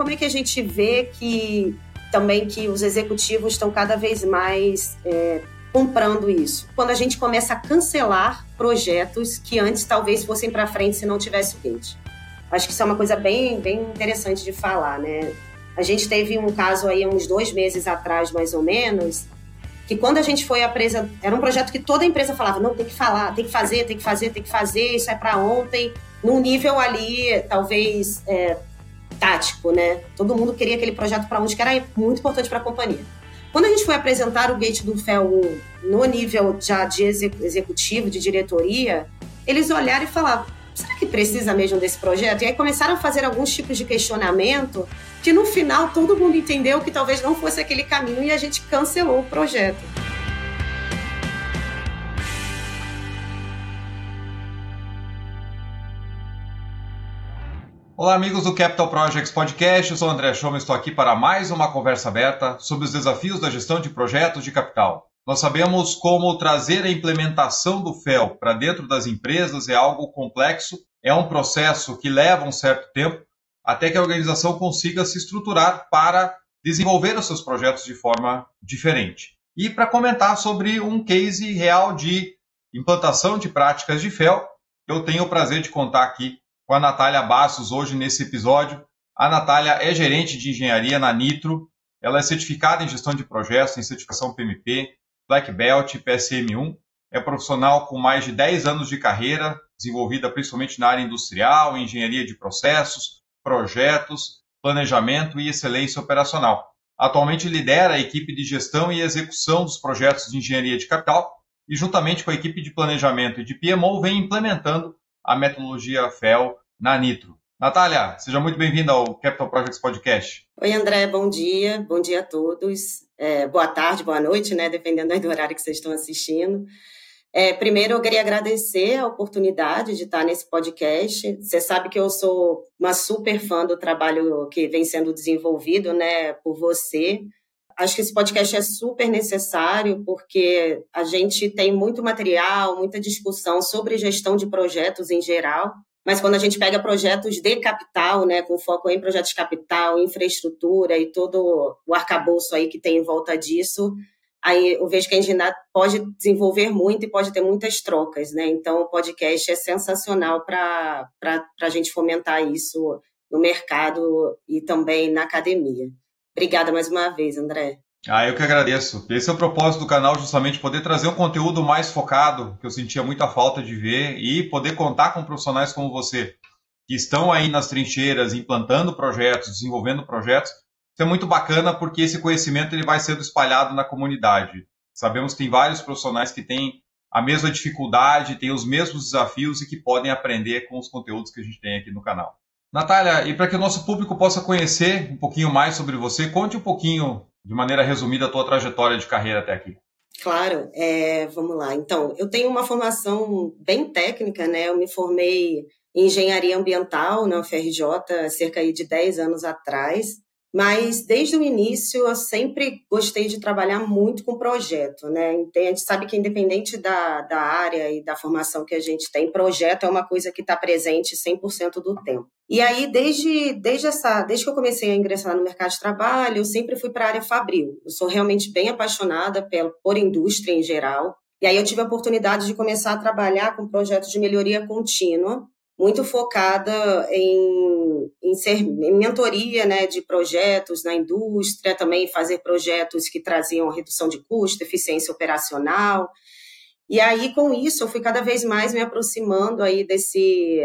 como é que a gente vê que também que os executivos estão cada vez mais é, comprando isso? Quando a gente começa a cancelar projetos que antes talvez fossem para frente se não tivesse o gate. Acho que isso é uma coisa bem, bem interessante de falar, né? A gente teve um caso aí uns dois meses atrás, mais ou menos, que quando a gente foi apresentar, era um projeto que toda a empresa falava, não, tem que falar, tem que fazer, tem que fazer, tem que fazer, isso é para ontem, num nível ali, talvez, é, tático, né? Todo mundo queria aquele projeto para onde que era muito importante para a companhia. Quando a gente foi apresentar o Gate do FEL 1 no nível já de executivo, de diretoria, eles olharam e falavam: será que precisa mesmo desse projeto? E aí começaram a fazer alguns tipos de questionamento que no final todo mundo entendeu que talvez não fosse aquele caminho e a gente cancelou o projeto. Olá, amigos do Capital Projects Podcast. Eu sou o André Schoma estou aqui para mais uma conversa aberta sobre os desafios da gestão de projetos de capital. Nós sabemos como trazer a implementação do FEL para dentro das empresas é algo complexo, é um processo que leva um certo tempo até que a organização consiga se estruturar para desenvolver os seus projetos de forma diferente. E para comentar sobre um case real de implantação de práticas de FEL, eu tenho o prazer de contar aqui com a Natália Bastos hoje nesse episódio. A Natália é gerente de engenharia na Nitro, ela é certificada em gestão de projetos, em certificação PMP, Black Belt, PSM1, é profissional com mais de 10 anos de carreira, desenvolvida principalmente na área industrial, engenharia de processos, projetos, planejamento e excelência operacional. Atualmente lidera a equipe de gestão e execução dos projetos de engenharia de capital e, juntamente com a equipe de planejamento e de PMO, vem implementando a metodologia FEL na Nitro. Natália, seja muito bem-vinda ao Capital Projects Podcast. Oi, André, bom dia. Bom dia a todos. É, boa tarde, boa noite, né? Dependendo do horário que vocês estão assistindo. É, primeiro, eu queria agradecer a oportunidade de estar nesse podcast. Você sabe que eu sou uma super fã do trabalho que vem sendo desenvolvido né, por você. Acho que esse podcast é super necessário porque a gente tem muito material, muita discussão sobre gestão de projetos em geral, mas quando a gente pega projetos de capital, né, com foco em projetos de capital, infraestrutura e todo o arcabouço aí que tem em volta disso, aí eu vejo que a ainda pode desenvolver muito e pode ter muitas trocas, né? Então, o podcast é sensacional para a gente fomentar isso no mercado e também na academia. Obrigada mais uma vez, André. Ah, eu que agradeço. Esse é o propósito do canal, justamente poder trazer um conteúdo mais focado, que eu sentia muita falta de ver, e poder contar com profissionais como você, que estão aí nas trincheiras, implantando projetos, desenvolvendo projetos. Isso é muito bacana porque esse conhecimento ele vai sendo espalhado na comunidade. Sabemos que tem vários profissionais que têm a mesma dificuldade, têm os mesmos desafios e que podem aprender com os conteúdos que a gente tem aqui no canal. Natália, e para que o nosso público possa conhecer um pouquinho mais sobre você, conte um pouquinho, de maneira resumida, a tua trajetória de carreira até aqui. Claro, é, vamos lá. Então, eu tenho uma formação bem técnica, né? Eu me formei em engenharia ambiental na UFRJ cerca de 10 anos atrás. Mas desde o início eu sempre gostei de trabalhar muito com projeto, né? A gente sabe que independente da, da área e da formação que a gente tem, projeto é uma coisa que está presente 100% do tempo. E aí, desde, desde, essa, desde que eu comecei a ingressar no mercado de trabalho, eu sempre fui para a área fabril. Eu sou realmente bem apaixonada por, por indústria em geral. E aí eu tive a oportunidade de começar a trabalhar com projetos de melhoria contínua, muito focada em, em ser em mentoria né, de projetos na indústria, também fazer projetos que traziam redução de custo, eficiência operacional. E aí, com isso, eu fui cada vez mais me aproximando aí desse,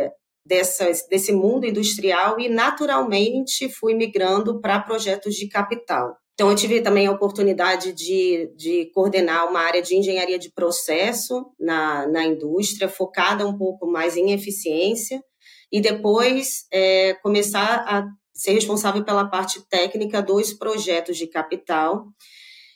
dessa, desse mundo industrial e, naturalmente, fui migrando para projetos de capital. Então, eu tive também a oportunidade de, de coordenar uma área de engenharia de processo na, na indústria, focada um pouco mais em eficiência, e depois é, começar a ser responsável pela parte técnica dos projetos de capital.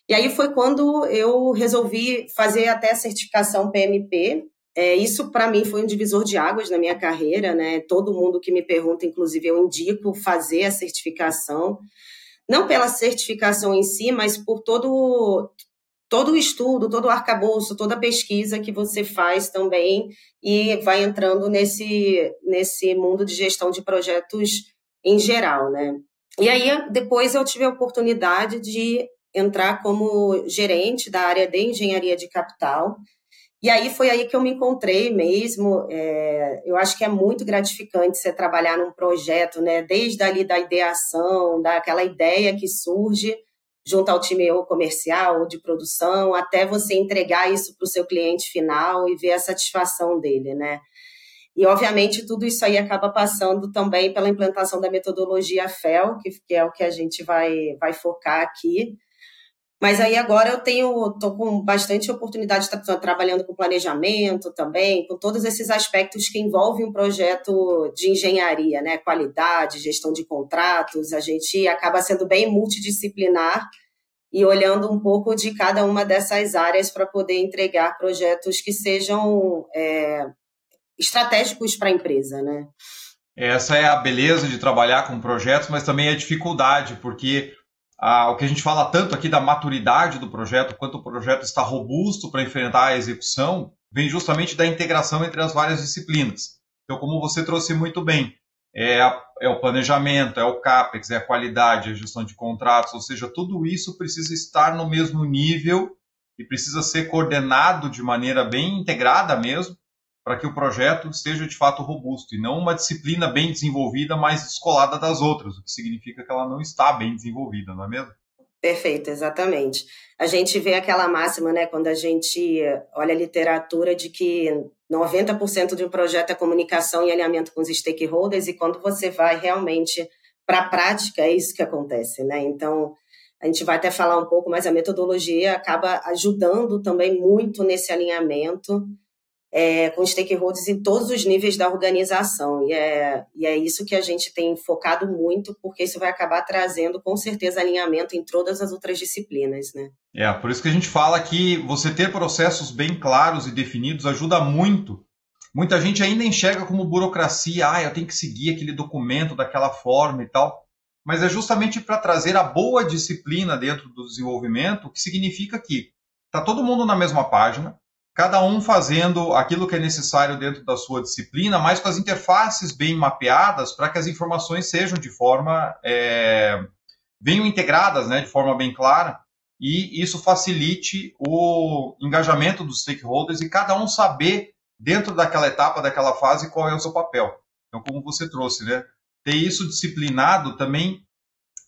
E aí foi quando eu resolvi fazer até a certificação PMP. É, isso, para mim, foi um divisor de águas na minha carreira. Né? Todo mundo que me pergunta, inclusive, eu indico fazer a certificação não pela certificação em si, mas por todo todo o estudo, todo o arcabouço, toda a pesquisa que você faz também e vai entrando nesse nesse mundo de gestão de projetos em geral, né? E aí, depois eu tive a oportunidade de entrar como gerente da área de engenharia de capital. E aí foi aí que eu me encontrei mesmo. É, eu acho que é muito gratificante você trabalhar num projeto, né? Desde ali da ideação, daquela ideia que surge junto ao time ou comercial ou de produção, até você entregar isso para o seu cliente final e ver a satisfação dele, né? E, obviamente, tudo isso aí acaba passando também pela implantação da metodologia FEL, que, que é o que a gente vai, vai focar aqui. Mas aí agora eu tenho, estou com bastante oportunidade de estar trabalhando com planejamento também, com todos esses aspectos que envolvem um projeto de engenharia, né? Qualidade, gestão de contratos. A gente acaba sendo bem multidisciplinar e olhando um pouco de cada uma dessas áreas para poder entregar projetos que sejam é, estratégicos para a empresa, né? Essa é a beleza de trabalhar com projetos, mas também a dificuldade, porque ah, o que a gente fala tanto aqui da maturidade do projeto, quanto o projeto está robusto para enfrentar a execução, vem justamente da integração entre as várias disciplinas. Então, como você trouxe muito bem, é, a, é, o planejamento, é o CAPEX, é a qualidade, é a gestão de contratos, ou seja, tudo isso precisa estar no mesmo nível e precisa ser coordenado de maneira bem integrada mesmo, para que o projeto esteja de fato robusto e não uma disciplina bem desenvolvida, mas descolada das outras, o que significa que ela não está bem desenvolvida, não é mesmo? Perfeito, exatamente. A gente vê aquela máxima, né, quando a gente olha a literatura de que 90% de um projeto é comunicação e alinhamento com os stakeholders, e quando você vai realmente para a prática, é isso que acontece, né? Então, a gente vai até falar um pouco, mas a metodologia acaba ajudando também muito nesse alinhamento é, com stakeholders em todos os níveis da organização. E é, e é isso que a gente tem focado muito, porque isso vai acabar trazendo, com certeza, alinhamento em todas as outras disciplinas. Né? É, por isso que a gente fala que você ter processos bem claros e definidos ajuda muito. Muita gente ainda enxerga como burocracia, ah, eu tenho que seguir aquele documento daquela forma e tal. Mas é justamente para trazer a boa disciplina dentro do desenvolvimento, que significa que está todo mundo na mesma página, cada um fazendo aquilo que é necessário dentro da sua disciplina, mas com as interfaces bem mapeadas para que as informações sejam de forma é, venham integradas, né, de forma bem clara, e isso facilite o engajamento dos stakeholders e cada um saber dentro daquela etapa, daquela fase, qual é o seu papel. Então, como você trouxe, né, ter isso disciplinado também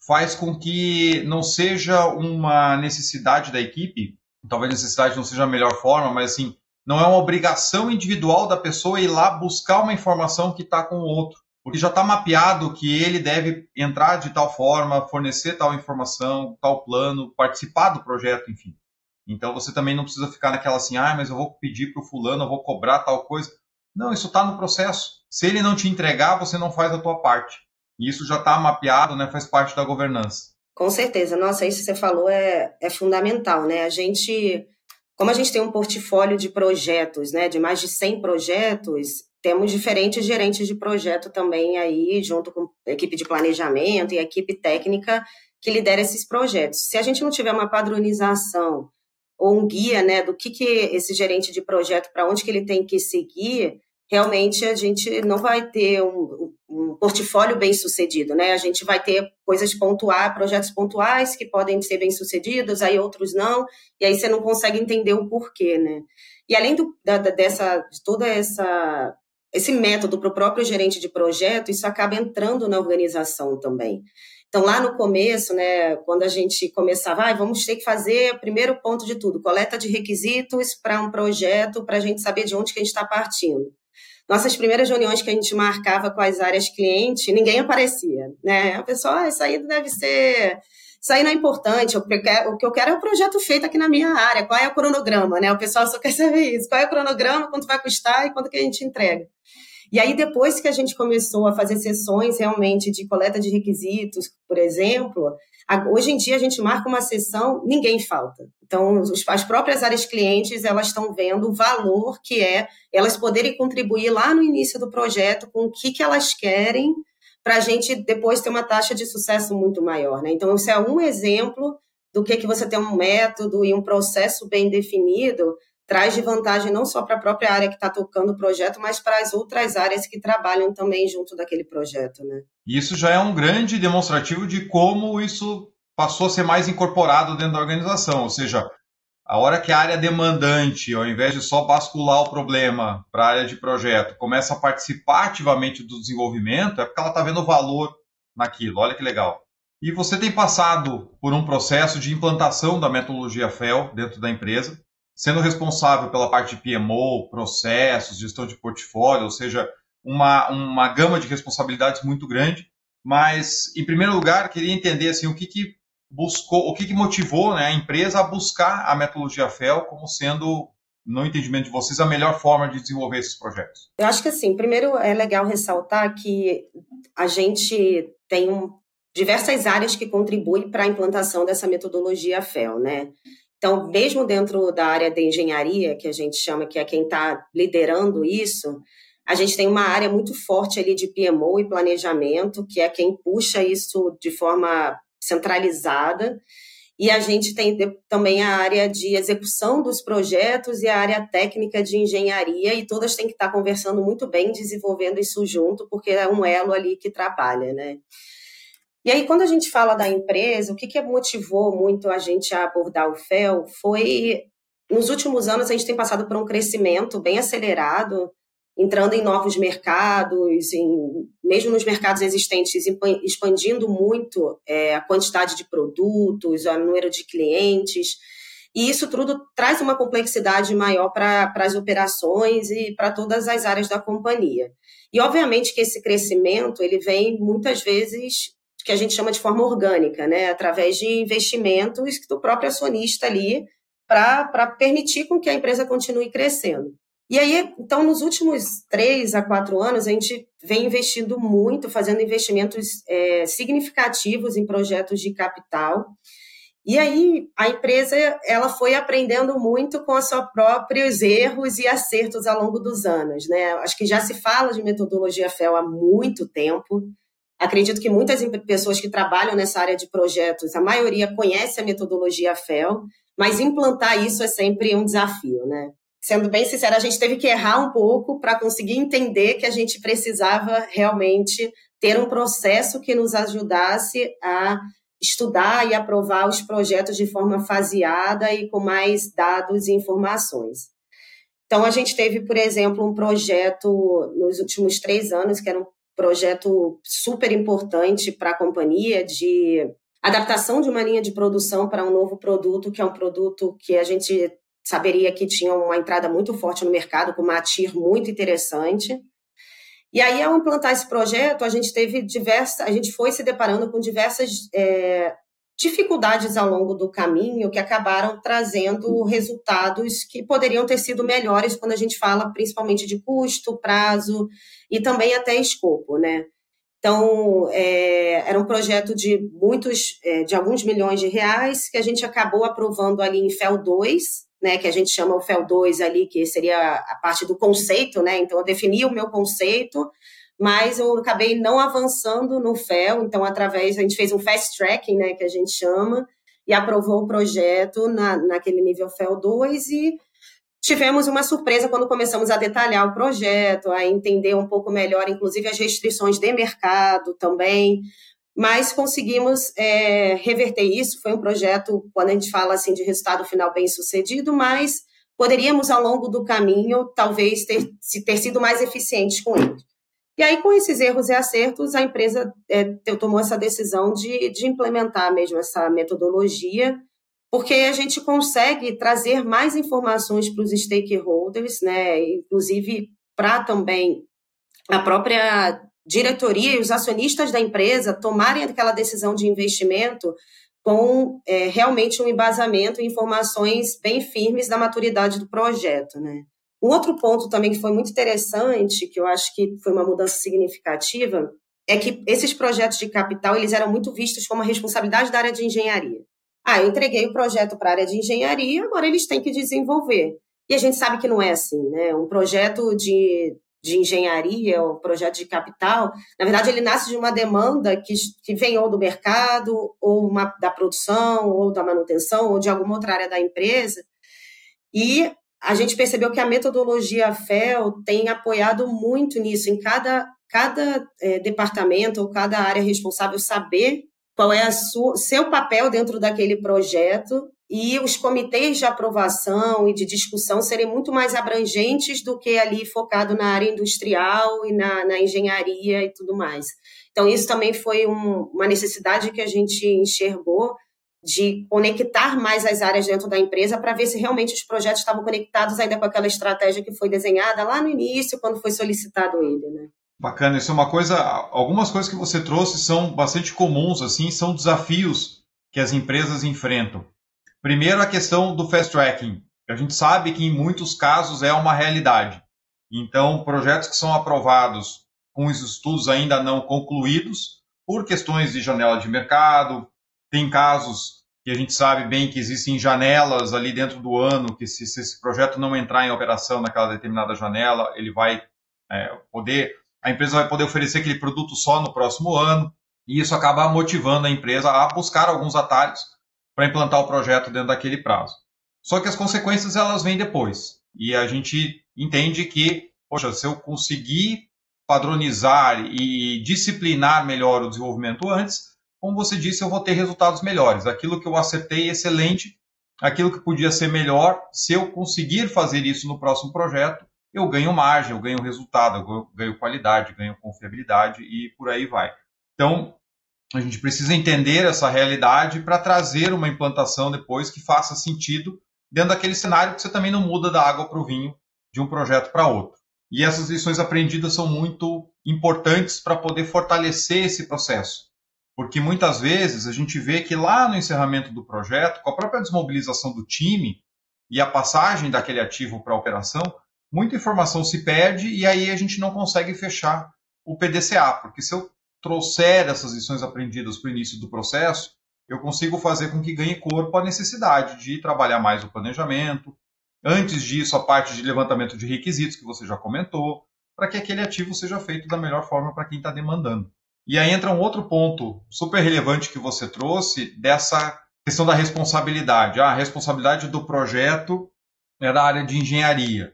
faz com que não seja uma necessidade da equipe talvez necessidade não seja a melhor forma, mas assim, não é uma obrigação individual da pessoa ir lá buscar uma informação que está com o outro, porque já está mapeado que ele deve entrar de tal forma, fornecer tal informação, tal plano, participar do projeto, enfim. Então você também não precisa ficar naquela assim, ah, mas eu vou pedir para o fulano, eu vou cobrar tal coisa. Não, isso está no processo. Se ele não te entregar, você não faz a tua parte. E isso já está mapeado, né, faz parte da governança. Com certeza. Nossa, isso que você falou é, é fundamental, né? A gente, como a gente tem um portfólio de projetos, né, de mais de 100 projetos, temos diferentes gerentes de projeto também aí, junto com a equipe de planejamento e a equipe técnica que lidera esses projetos. Se a gente não tiver uma padronização ou um guia, né, do que, que esse gerente de projeto, para onde que ele tem que seguir, realmente a gente não vai ter um, um, portfólio bem sucedido, né? A gente vai ter coisas pontuais, projetos pontuais que podem ser bem sucedidos, aí outros não, e aí você não consegue entender o porquê, né? E além do, da, dessa, de toda essa esse método para o próprio gerente de projeto, isso acaba entrando na organização também. Então, lá no começo, né, quando a gente começava, ah, vamos ter que fazer, primeiro ponto de tudo, coleta de requisitos para um projeto, para a gente saber de onde que a gente está partindo nossas primeiras reuniões que a gente marcava com as áreas clientes, ninguém aparecia, né? A pessoa, ah, isso aí deve ser isso aí não é importante. O que eu quero é o projeto feito aqui na minha área. Qual é o cronograma, né? O pessoal só quer saber isso. Qual é o cronograma, quanto vai custar e quanto que a gente entrega. E aí, depois que a gente começou a fazer sessões realmente de coleta de requisitos, por exemplo, hoje em dia a gente marca uma sessão, ninguém falta. Então, as próprias áreas clientes, elas estão vendo o valor que é elas poderem contribuir lá no início do projeto com o que, que elas querem para a gente depois ter uma taxa de sucesso muito maior. Né? Então, isso é um exemplo do que, que você tem um método e um processo bem definido traz de vantagem não só para a própria área que está tocando o projeto, mas para as outras áreas que trabalham também junto daquele projeto, né? Isso já é um grande demonstrativo de como isso passou a ser mais incorporado dentro da organização, ou seja, a hora que a área demandante, ao invés de só bascular o problema para a área de projeto, começa a participar ativamente do desenvolvimento, é porque ela está vendo valor naquilo. Olha que legal. E você tem passado por um processo de implantação da metodologia FEL dentro da empresa sendo responsável pela parte de PMO, processos, gestão de portfólio, ou seja, uma, uma gama de responsabilidades muito grande. Mas, em primeiro lugar, queria entender assim, o que, que buscou, o que, que motivou né, a empresa a buscar a metodologia FEL como sendo, no entendimento de vocês, a melhor forma de desenvolver esses projetos? Eu acho que assim, primeiro é legal ressaltar que a gente tem um, diversas áreas que contribuem para a implantação dessa metodologia FEL, né? Então, mesmo dentro da área de engenharia, que a gente chama que é quem está liderando isso, a gente tem uma área muito forte ali de PMO e planejamento, que é quem puxa isso de forma centralizada. E a gente tem também a área de execução dos projetos e a área técnica de engenharia, e todas têm que estar conversando muito bem, desenvolvendo isso junto, porque é um elo ali que trabalha, né? E aí, quando a gente fala da empresa, o que, que motivou muito a gente a abordar o FEL foi, nos últimos anos, a gente tem passado por um crescimento bem acelerado, entrando em novos mercados, em, mesmo nos mercados existentes, expandindo muito é, a quantidade de produtos, o número de clientes. E isso tudo traz uma complexidade maior para as operações e para todas as áreas da companhia. E obviamente que esse crescimento ele vem muitas vezes que a gente chama de forma orgânica, né? através de investimentos do próprio acionista ali, para permitir com que a empresa continue crescendo. E aí, então, nos últimos três a quatro anos, a gente vem investindo muito, fazendo investimentos é, significativos em projetos de capital. E aí, a empresa ela foi aprendendo muito com os seus próprios erros e acertos ao longo dos anos. Né? Acho que já se fala de metodologia FEL há muito tempo. Acredito que muitas pessoas que trabalham nessa área de projetos, a maioria conhece a metodologia FEL, mas implantar isso é sempre um desafio, né? Sendo bem sincera, a gente teve que errar um pouco para conseguir entender que a gente precisava realmente ter um processo que nos ajudasse a estudar e aprovar os projetos de forma faseada e com mais dados e informações. Então, a gente teve, por exemplo, um projeto nos últimos três anos, que era um projeto super importante para a companhia de adaptação de uma linha de produção para um novo produto, que é um produto que a gente saberia que tinha uma entrada muito forte no mercado, com uma ATIR muito interessante. E aí, ao implantar esse projeto, a gente teve diversas, a gente foi se deparando com diversas é, dificuldades ao longo do caminho que acabaram trazendo resultados que poderiam ter sido melhores quando a gente fala principalmente de custo, prazo e também até escopo, né? Então, é, era um projeto de muitos, é, de alguns milhões de reais que a gente acabou aprovando ali em FEL 2, né, que a gente chama o FEL 2 ali, que seria a parte do conceito, né? Então, eu defini o meu conceito, mas eu acabei não avançando no FEL, então através, a gente fez um fast tracking, né, que a gente chama, e aprovou o projeto na, naquele nível FEL 2 e tivemos uma surpresa quando começamos a detalhar o projeto, a entender um pouco melhor, inclusive as restrições de mercado também, mas conseguimos é, reverter isso. Foi um projeto, quando a gente fala assim de resultado final bem sucedido, mas poderíamos ao longo do caminho talvez ter, ter sido mais eficientes com ele. E aí, com esses erros e acertos, a empresa é, tomou essa decisão de, de implementar mesmo essa metodologia, porque a gente consegue trazer mais informações para os stakeholders, né, inclusive para também a própria diretoria e os acionistas da empresa tomarem aquela decisão de investimento com é, realmente um embasamento e informações bem firmes da maturidade do projeto, né? Um outro ponto também que foi muito interessante, que eu acho que foi uma mudança significativa, é que esses projetos de capital eles eram muito vistos como a responsabilidade da área de engenharia. Ah, eu entreguei o projeto para a área de engenharia, agora eles têm que desenvolver. E a gente sabe que não é assim, né? Um projeto de, de engenharia, um projeto de capital, na verdade, ele nasce de uma demanda que, que vem ou do mercado, ou uma, da produção, ou da manutenção, ou de alguma outra área da empresa. E a gente percebeu que a metodologia FEL tem apoiado muito nisso, em cada, cada é, departamento ou cada área responsável saber qual é o seu papel dentro daquele projeto e os comitês de aprovação e de discussão serem muito mais abrangentes do que ali focado na área industrial e na, na engenharia e tudo mais. Então, isso também foi um, uma necessidade que a gente enxergou de conectar mais as áreas dentro da empresa para ver se realmente os projetos estavam conectados ainda com aquela estratégia que foi desenhada lá no início, quando foi solicitado ele, né? Bacana, isso é uma coisa, algumas coisas que você trouxe são bastante comuns, assim, são desafios que as empresas enfrentam. Primeiro, a questão do fast tracking, que a gente sabe que em muitos casos é uma realidade. Então, projetos que são aprovados com os estudos ainda não concluídos, por questões de janela de mercado, tem casos que a gente sabe bem que existem janelas ali dentro do ano, que se, se esse projeto não entrar em operação naquela determinada janela, ele vai é, poder, a empresa vai poder oferecer aquele produto só no próximo ano, e isso acaba motivando a empresa a buscar alguns atalhos para implantar o projeto dentro daquele prazo. Só que as consequências elas vêm depois. E a gente entende que, poxa, se eu conseguir padronizar e disciplinar melhor o desenvolvimento antes, como você disse, eu vou ter resultados melhores. Aquilo que eu acertei, excelente. Aquilo que podia ser melhor, se eu conseguir fazer isso no próximo projeto, eu ganho margem, eu ganho resultado, eu ganho qualidade, ganho confiabilidade e por aí vai. Então, a gente precisa entender essa realidade para trazer uma implantação depois que faça sentido dentro daquele cenário que você também não muda da água para o vinho de um projeto para outro. E essas lições aprendidas são muito importantes para poder fortalecer esse processo. Porque muitas vezes a gente vê que lá no encerramento do projeto, com a própria desmobilização do time e a passagem daquele ativo para a operação, muita informação se perde e aí a gente não consegue fechar o PDCA, porque se eu trouxer essas lições aprendidas para o início do processo, eu consigo fazer com que ganhe corpo a necessidade de trabalhar mais o planejamento. Antes disso, a parte de levantamento de requisitos, que você já comentou, para que aquele ativo seja feito da melhor forma para quem está demandando. E aí entra um outro ponto super relevante que você trouxe dessa questão da responsabilidade. Ah, a responsabilidade do projeto é da área de engenharia.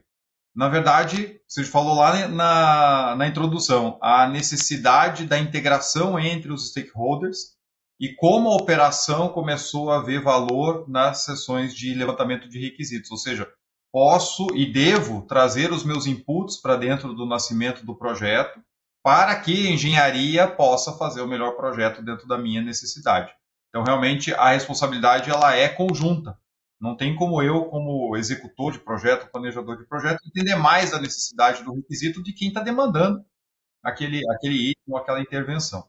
Na verdade, você falou lá na, na introdução, a necessidade da integração entre os stakeholders e como a operação começou a ver valor nas sessões de levantamento de requisitos. Ou seja, posso e devo trazer os meus inputs para dentro do nascimento do projeto para que a engenharia possa fazer o melhor projeto dentro da minha necessidade. Então, realmente, a responsabilidade ela é conjunta. Não tem como eu, como executor de projeto, planejador de projeto, entender mais a necessidade do requisito de quem está demandando aquele, aquele item ou aquela intervenção.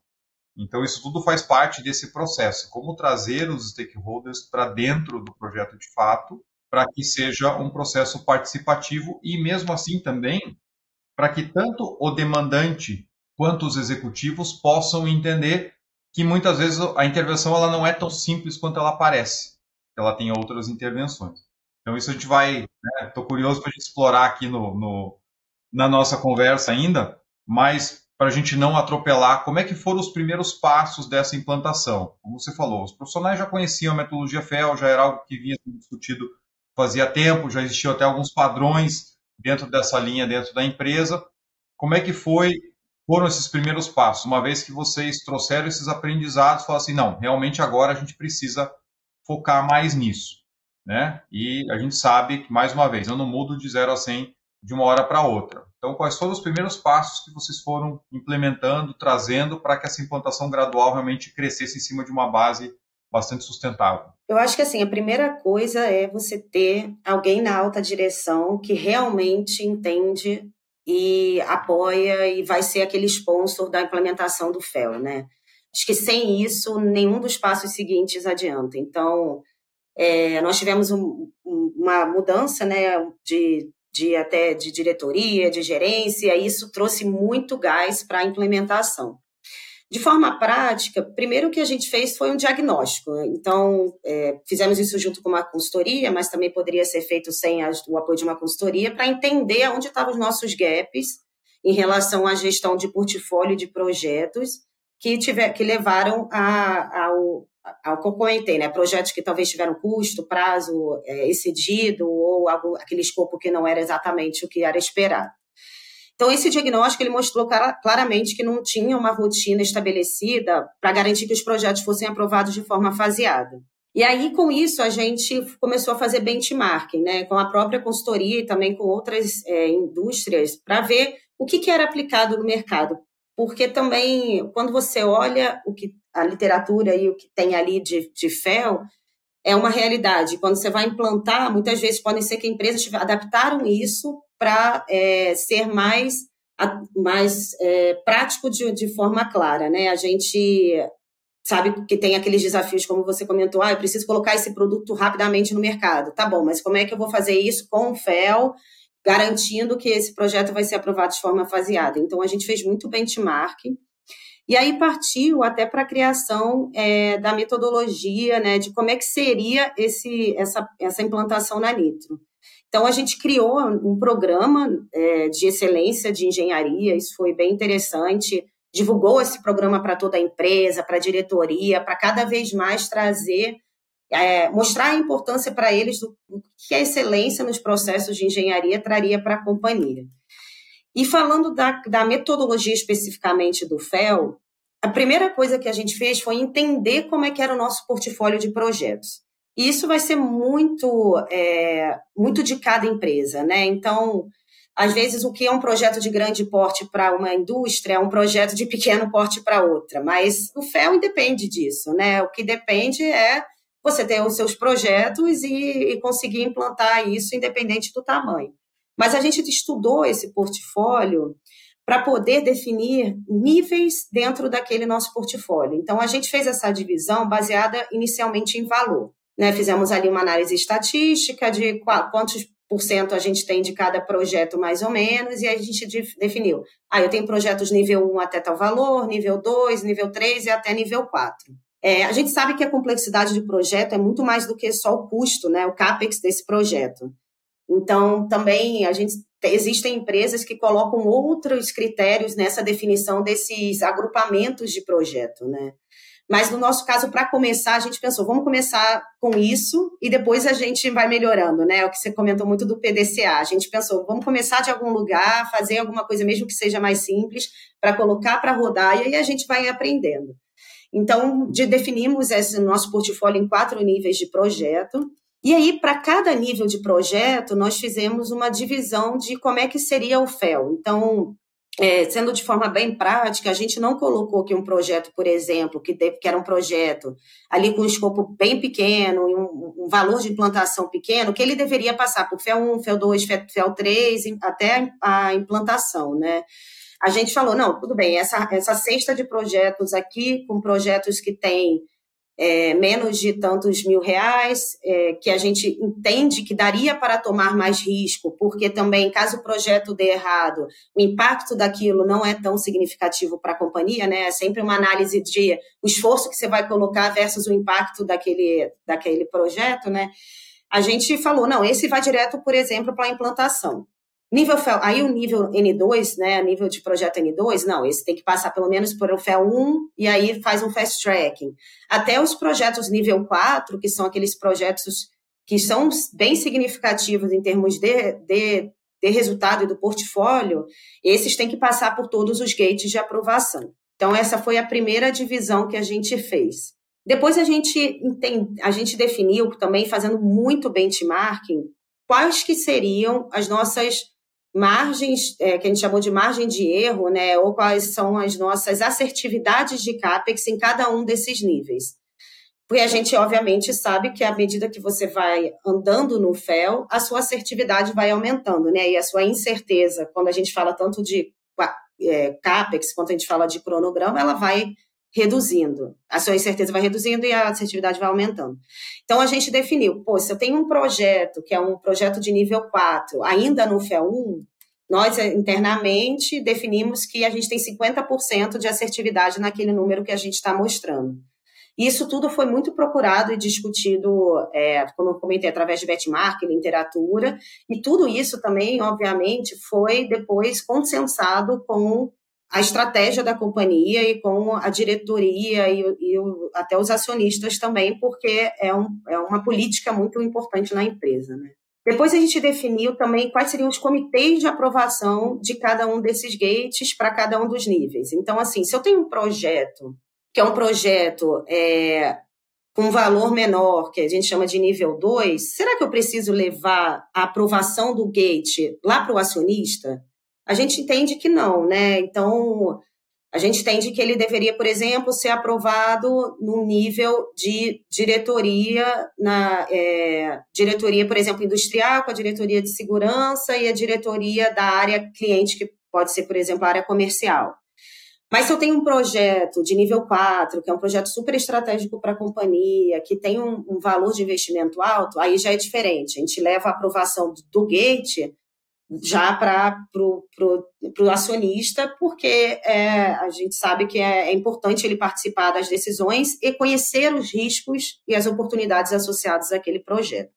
Então, isso tudo faz parte desse processo. Como trazer os stakeholders para dentro do projeto de fato, para que seja um processo participativo e, mesmo assim, também para que tanto o demandante quanto os executivos possam entender que muitas vezes a intervenção ela não é tão simples quanto ela parece, ela tem outras intervenções. Então isso a gente vai, estou né, curioso para explorar aqui no, no, na nossa conversa ainda, mas para a gente não atropelar, como é que foram os primeiros passos dessa implantação? Como você falou, os profissionais já conheciam a metodologia FEL, já era algo que vinha sendo discutido fazia tempo, já existiam até alguns padrões dentro dessa linha dentro da empresa. Como é que foi foram esses primeiros passos? Uma vez que vocês trouxeram esses aprendizados, falaram assim, não, realmente agora a gente precisa focar mais nisso, né? E a gente sabe que, mais uma vez, eu não mudo de 0 a 100 de uma hora para outra. Então, quais foram os primeiros passos que vocês foram implementando, trazendo para que essa implantação gradual realmente crescesse em cima de uma base bastante sustentável? Eu acho que assim, a primeira coisa é você ter alguém na alta direção que realmente entende e apoia e vai ser aquele sponsor da implementação do FEL, né? Acho que sem isso, nenhum dos passos seguintes adianta. Então, é, nós tivemos um, uma mudança né, de, de até de diretoria, de gerência, e isso trouxe muito gás para a implementação. De forma prática, primeiro o que a gente fez foi um diagnóstico. Né? Então, é, fizemos isso junto com uma consultoria, mas também poderia ser feito sem a, o apoio de uma consultoria, para entender onde estavam os nossos gaps em relação à gestão de portfólio de projetos que, tiver, que levaram a, a, ao que eu comentei, né? Projetos que talvez tiveram custo, prazo é, excedido ou aquele escopo que não era exatamente o que era esperado. Então, esse diagnóstico ele mostrou claramente que não tinha uma rotina estabelecida para garantir que os projetos fossem aprovados de forma faseada. E aí, com isso, a gente começou a fazer benchmarking, né, com a própria consultoria e também com outras é, indústrias, para ver o que, que era aplicado no mercado. Porque também, quando você olha o que a literatura e o que tem ali de, de FEL, é uma realidade. Quando você vai implantar, muitas vezes podem ser que empresas adaptaram isso para é, ser mais, mais é, prático de, de forma clara. Né? A gente sabe que tem aqueles desafios, como você comentou, ah, eu preciso colocar esse produto rapidamente no mercado. Tá bom, mas como é que eu vou fazer isso com o FEL, garantindo que esse projeto vai ser aprovado de forma faseada? Então, a gente fez muito benchmarking, e aí partiu até para a criação é, da metodologia, né, de como é que seria esse, essa, essa implantação na Nitro. Então, a gente criou um programa é, de excelência de engenharia, isso foi bem interessante. Divulgou esse programa para toda a empresa, para a diretoria, para cada vez mais trazer, é, mostrar a importância para eles do, que a excelência nos processos de engenharia traria para a companhia. E falando da, da metodologia especificamente do FEL, a primeira coisa que a gente fez foi entender como é que era o nosso portfólio de projetos. E isso vai ser muito, é, muito de cada empresa, né? Então, às vezes, o que é um projeto de grande porte para uma indústria é um projeto de pequeno porte para outra. Mas o FEL independe disso, né? O que depende é você ter os seus projetos e, e conseguir implantar isso independente do tamanho. Mas a gente estudou esse portfólio para poder definir níveis dentro daquele nosso portfólio. Então, a gente fez essa divisão baseada inicialmente em valor. Né? Fizemos ali uma análise estatística de quantos por cento a gente tem de cada projeto, mais ou menos, e a gente definiu. Ah, eu tenho projetos nível 1 até tal valor, nível 2, nível 3 e até nível 4. É, a gente sabe que a complexidade de projeto é muito mais do que só o custo, né, o CAPEX desse projeto. Então, também a gente existem empresas que colocam outros critérios nessa definição desses agrupamentos de projeto, né? Mas no nosso caso, para começar, a gente pensou, vamos começar com isso e depois a gente vai melhorando, né? O que você comentou muito do PDCA. A gente pensou, vamos começar de algum lugar, fazer alguma coisa mesmo que seja mais simples, para colocar para rodar e aí a gente vai aprendendo. Então, de, definimos esse nosso portfólio em quatro níveis de projeto. E aí, para cada nível de projeto, nós fizemos uma divisão de como é que seria o FEL. Então, é, sendo de forma bem prática, a gente não colocou aqui um projeto, por exemplo, que, que era um projeto ali com um escopo bem pequeno e um, um, valor de implantação pequeno, que ele deveria passar por FEL 1, FEL 2, FEL 3, até a implantação, né? A gente falou, não, tudo bem, essa, essa cesta de projetos aqui, com projetos que têm é, menos de tantos mil reais, é, que a gente entende que daria para tomar mais risco, porque também, caso o projeto dê errado, o impacto daquilo não é tão significativo para a companhia, né? É sempre uma análise de o esforço que você vai colocar versus o impacto daquele, daquele projeto, né? A gente falou, não, esse vai direto, por exemplo, para a implantação. Nível FEL, aí o nível N2, né, nível de projeto N2, não, esse tem que passar pelo menos por o FEL 1 e aí faz um fast tracking. Até os projetos nível 4, que são aqueles projetos que são bem significativos em termos de, de, de resultado e do portfólio, esses têm que passar por todos os gates de aprovação. Então, essa foi a primeira divisão que a gente fez. Depois a gente, a gente definiu, também fazendo muito benchmarking, quais que seriam as nossas margens, é, que a gente chamou de margem de erro, né, ou quais são as nossas assertividades de CAPEX em cada um desses níveis. Porque a gente, obviamente, sabe que à medida que você vai andando no FEL, a sua assertividade vai aumentando, né? E a sua incerteza, quando a gente fala tanto de é, CAPEX, quanto a gente fala de cronograma, ela vai reduzindo. A sua incerteza vai reduzindo e a assertividade vai aumentando. Então, a gente definiu, pô, se eu tenho um projeto, que é um projeto de nível 4, ainda no FEL 1, nós internamente definimos que a gente tem 50% de assertividade naquele número que a gente está mostrando. Isso tudo foi muito procurado e discutido, é, como eu comentei, através de benchmark, literatura, e tudo isso também, obviamente, foi depois consensado com a estratégia da companhia e com a diretoria e, e até os acionistas também, porque é, um, é uma política muito importante na empresa. Né? Depois a gente definiu também quais seriam os comitês de aprovação de cada um desses gates para cada um dos níveis. Então, assim, se eu tenho um projeto, que é um projeto é, com valor menor, que a gente chama de nível 2, será que eu preciso levar a aprovação do gate lá para o acionista? A gente entende que não, né? Então, a gente entende que ele deveria, por exemplo, ser aprovado num nível de diretoria, na é, diretoria, por exemplo, industrial, com a diretoria de segurança e a diretoria da área cliente, que pode ser, por exemplo, a área comercial. Mas se eu tenho um projeto de nível 4, que é um projeto super estratégico para a companhia, que tem um, um, valor de investimento alto, aí já é diferente. A gente leva a aprovação do, do gate já para o acionista, porque é, a gente sabe que é, é, importante ele participar das decisões e conhecer os riscos e as oportunidades associadas àquele projeto.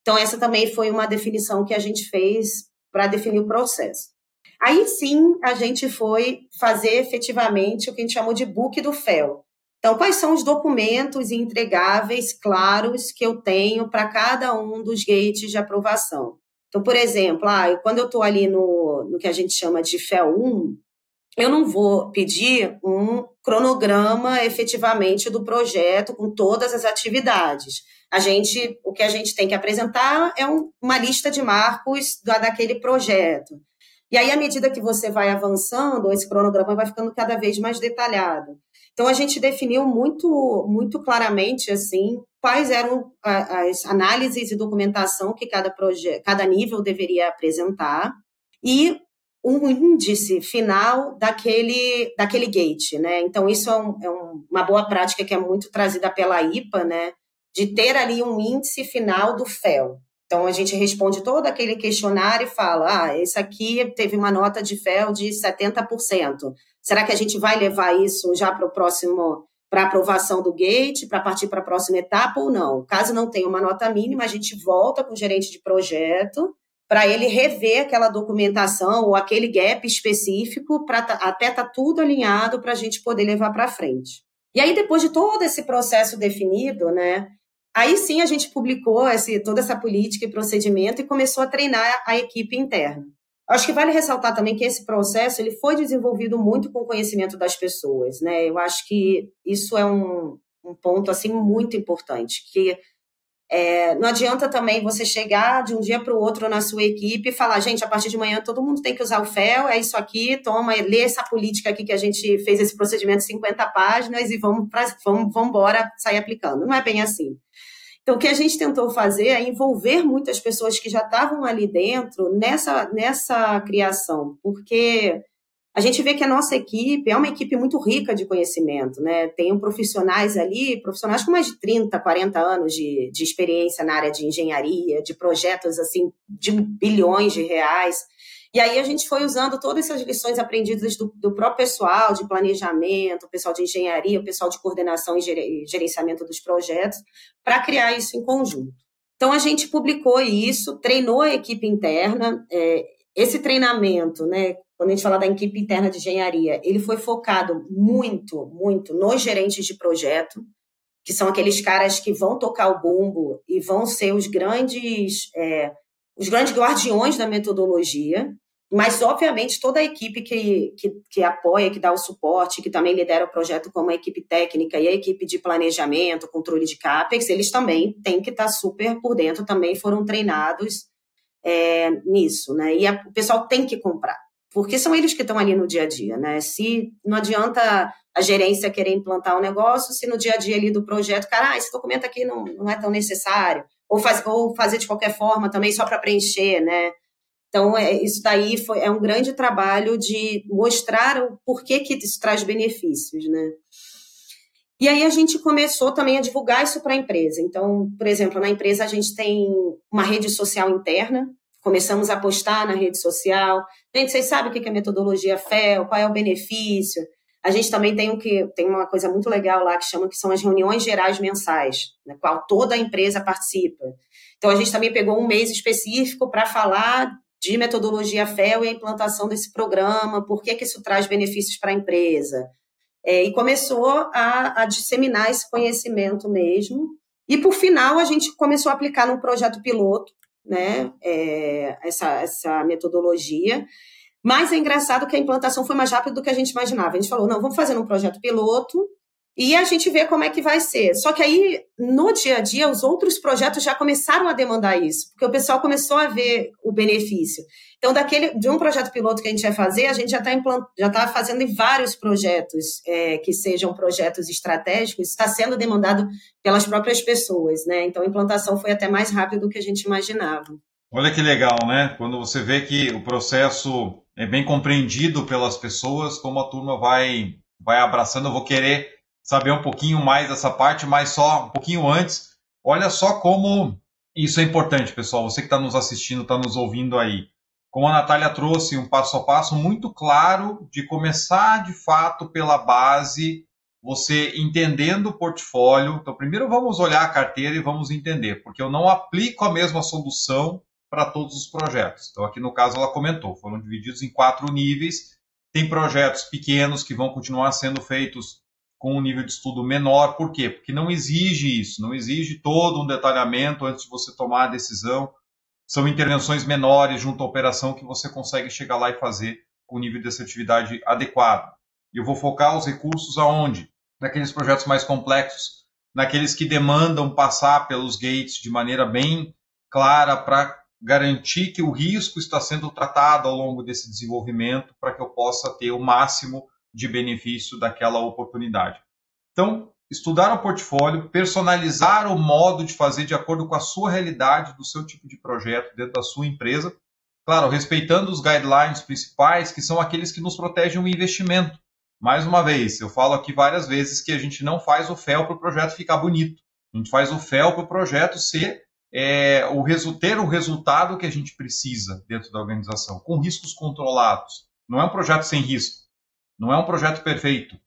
Então, essa também foi uma definição que a gente fez para definir o processo. Aí sim, a gente foi fazer efetivamente o que a gente chamou de book do FEL. Então, quais são os documentos entregáveis claros que eu tenho para cada um dos gates de aprovação? Então, por exemplo, ah, quando eu estou ali no, no que a gente chama de FEL 1, eu não vou pedir um cronograma efetivamente do projeto com todas as atividades. A gente, o que a gente tem que apresentar é um, uma lista de marcos da, daquele projeto. E aí, à medida que você vai avançando, esse cronograma vai ficando cada vez mais detalhado. Então, a gente definiu muito, muito claramente, assim, quais eram as análises e documentação que cada, cada nível deveria apresentar e um índice final daquele, daquele gate, né? Então, isso é, um, é um, uma boa prática que é muito trazida pela IPA, né? De ter ali um índice final do FEL. Então, a gente responde todo aquele questionário e fala, ah, esse aqui teve uma nota de FEL de 70%. Será que a gente vai levar isso já para o próximo para aprovação do gate, para partir para a próxima etapa ou não. Caso não tenha uma nota mínima, a gente volta com o gerente de projeto para ele rever aquela documentação ou aquele gap específico para tá, até estar tá tudo alinhado para a gente poder levar para frente. E aí, depois de todo esse processo definido, né, aí sim a gente publicou esse, toda essa política e procedimento e começou a treinar a equipe interna. Acho que vale ressaltar também que esse processo ele foi desenvolvido muito com o conhecimento das pessoas, né? Eu acho que isso é um, um ponto assim muito importante, que é, não adianta também você chegar de um dia para o outro na sua equipe e falar, gente, a partir de manhã todo mundo tem que usar o FEL, é isso aqui, toma, lê essa política aqui que a gente fez esse procedimento de 50 páginas e vamos, pra, vamos, vamos embora sair aplicando. Não é bem assim. Então, o que a gente tentou fazer é envolver muitas pessoas que já estavam ali dentro nessa, nessa criação, porque a gente vê que a nossa equipe é uma equipe muito rica de conhecimento, né? Tem profissionais ali, profissionais com mais de 30, 40 anos de, de experiência na área de engenharia, de projetos assim de bilhões de reais. E aí a gente foi usando todas essas lições aprendidas do, do próprio pessoal de planejamento, o pessoal de engenharia, o pessoal de coordenação e gerenciamento dos projetos, para criar isso em conjunto. Então a gente publicou isso, treinou a equipe interna. É, esse treinamento, né, quando a gente fala da equipe interna de engenharia, ele foi focado muito, muito nos gerentes de projeto, que são aqueles caras que vão tocar o bumbo e vão ser os grandes é, os grandes guardiões da metodologia, mas, obviamente, toda a equipe que, que, que, apoia, que dá o suporte, que também lidera o projeto como a equipe técnica e a equipe de planejamento, controle de CAPEX, eles também têm que estar super por dentro, também foram treinados é, nisso, né? E a, o pessoal tem que comprar, porque são eles que estão ali no dia a dia, né? Se não adianta a gerência querer implantar um negócio, se no dia a dia ali do projeto, cara, ah, esse documento aqui não, não é tão necessário, ou, faz, ou fazer de qualquer forma também só para preencher, né? Então, é, isso daí foi, é um grande trabalho de mostrar o porquê que isso traz benefícios, né? E aí a gente começou também a divulgar isso para a empresa. Então, por exemplo, na empresa a gente tem uma rede social interna, começamos a postar na rede social. Gente, vocês sabem o que é metodologia FEL, qual é o benefício? A gente também tem, um que, tem uma coisa muito legal lá que chama que são as reuniões gerais mensais, na qual toda a empresa participa. Então, a gente também pegou um mês específico para falar de metodologia FEL e a implantação desse programa, por que, que isso traz benefícios para a empresa. É, e começou a, a, disseminar esse conhecimento mesmo. E, por final, a gente começou a aplicar num projeto piloto né, é, essa, essa metodologia. Mas é engraçado que a implantação foi mais rápida do que a gente imaginava. A gente falou, não, vamos fazer um projeto piloto e a gente vê como é que vai ser. Só que aí, no dia a dia, os outros projetos já começaram a demandar isso, porque o pessoal começou a ver o benefício. Então, daquele, de um projeto piloto que a gente vai fazer, a gente já está já tá fazendo em vários projetos é, que sejam projetos estratégicos, está sendo demandado pelas próprias pessoas, né? Então, a implantação foi até mais rápida do que a gente imaginava. Olha que legal, né? Quando você vê que o processo é bem compreendido pelas pessoas, como a turma vai, vai abraçando, eu vou querer saber um pouquinho mais dessa parte, mas só um pouquinho antes. Olha só como isso é importante, pessoal. Você que está nos assistindo, está nos ouvindo aí. Como a Natália trouxe um passo a passo muito claro de começar de fato pela base, você entendendo o portfólio. Então, primeiro vamos olhar a carteira e vamos entender, porque eu não aplico a mesma solução para todos os projetos. Então, aqui no caso, ela comentou, foram divididos em quatro níveis. Tem projetos pequenos que vão continuar sendo feitos com um nível de estudo menor. Por quê? Porque não exige isso, não exige todo um detalhamento antes de você tomar a decisão. São intervenções menores junto à operação que você consegue chegar lá e fazer com o nível de assertividade adequado. E eu vou focar os recursos aonde? Naqueles projetos mais complexos, naqueles que demandam passar pelos gates de maneira bem clara para garantir que o risco está sendo tratado ao longo desse desenvolvimento para que eu possa ter o máximo de benefício daquela oportunidade. Então, estudar o portfólio, personalizar o modo de fazer de acordo com a sua realidade, do seu tipo de projeto dentro da sua empresa. Claro, respeitando os guidelines principais, que são aqueles que nos protegem o investimento. Mais uma vez, eu falo aqui várias vezes que a gente não faz o FEL para o projeto ficar bonito. A gente faz o FEL para o projeto ser é, o ter o resultado que a gente precisa dentro da organização, com riscos controlados. Não é um projeto sem risco. Não é um projeto perfeito,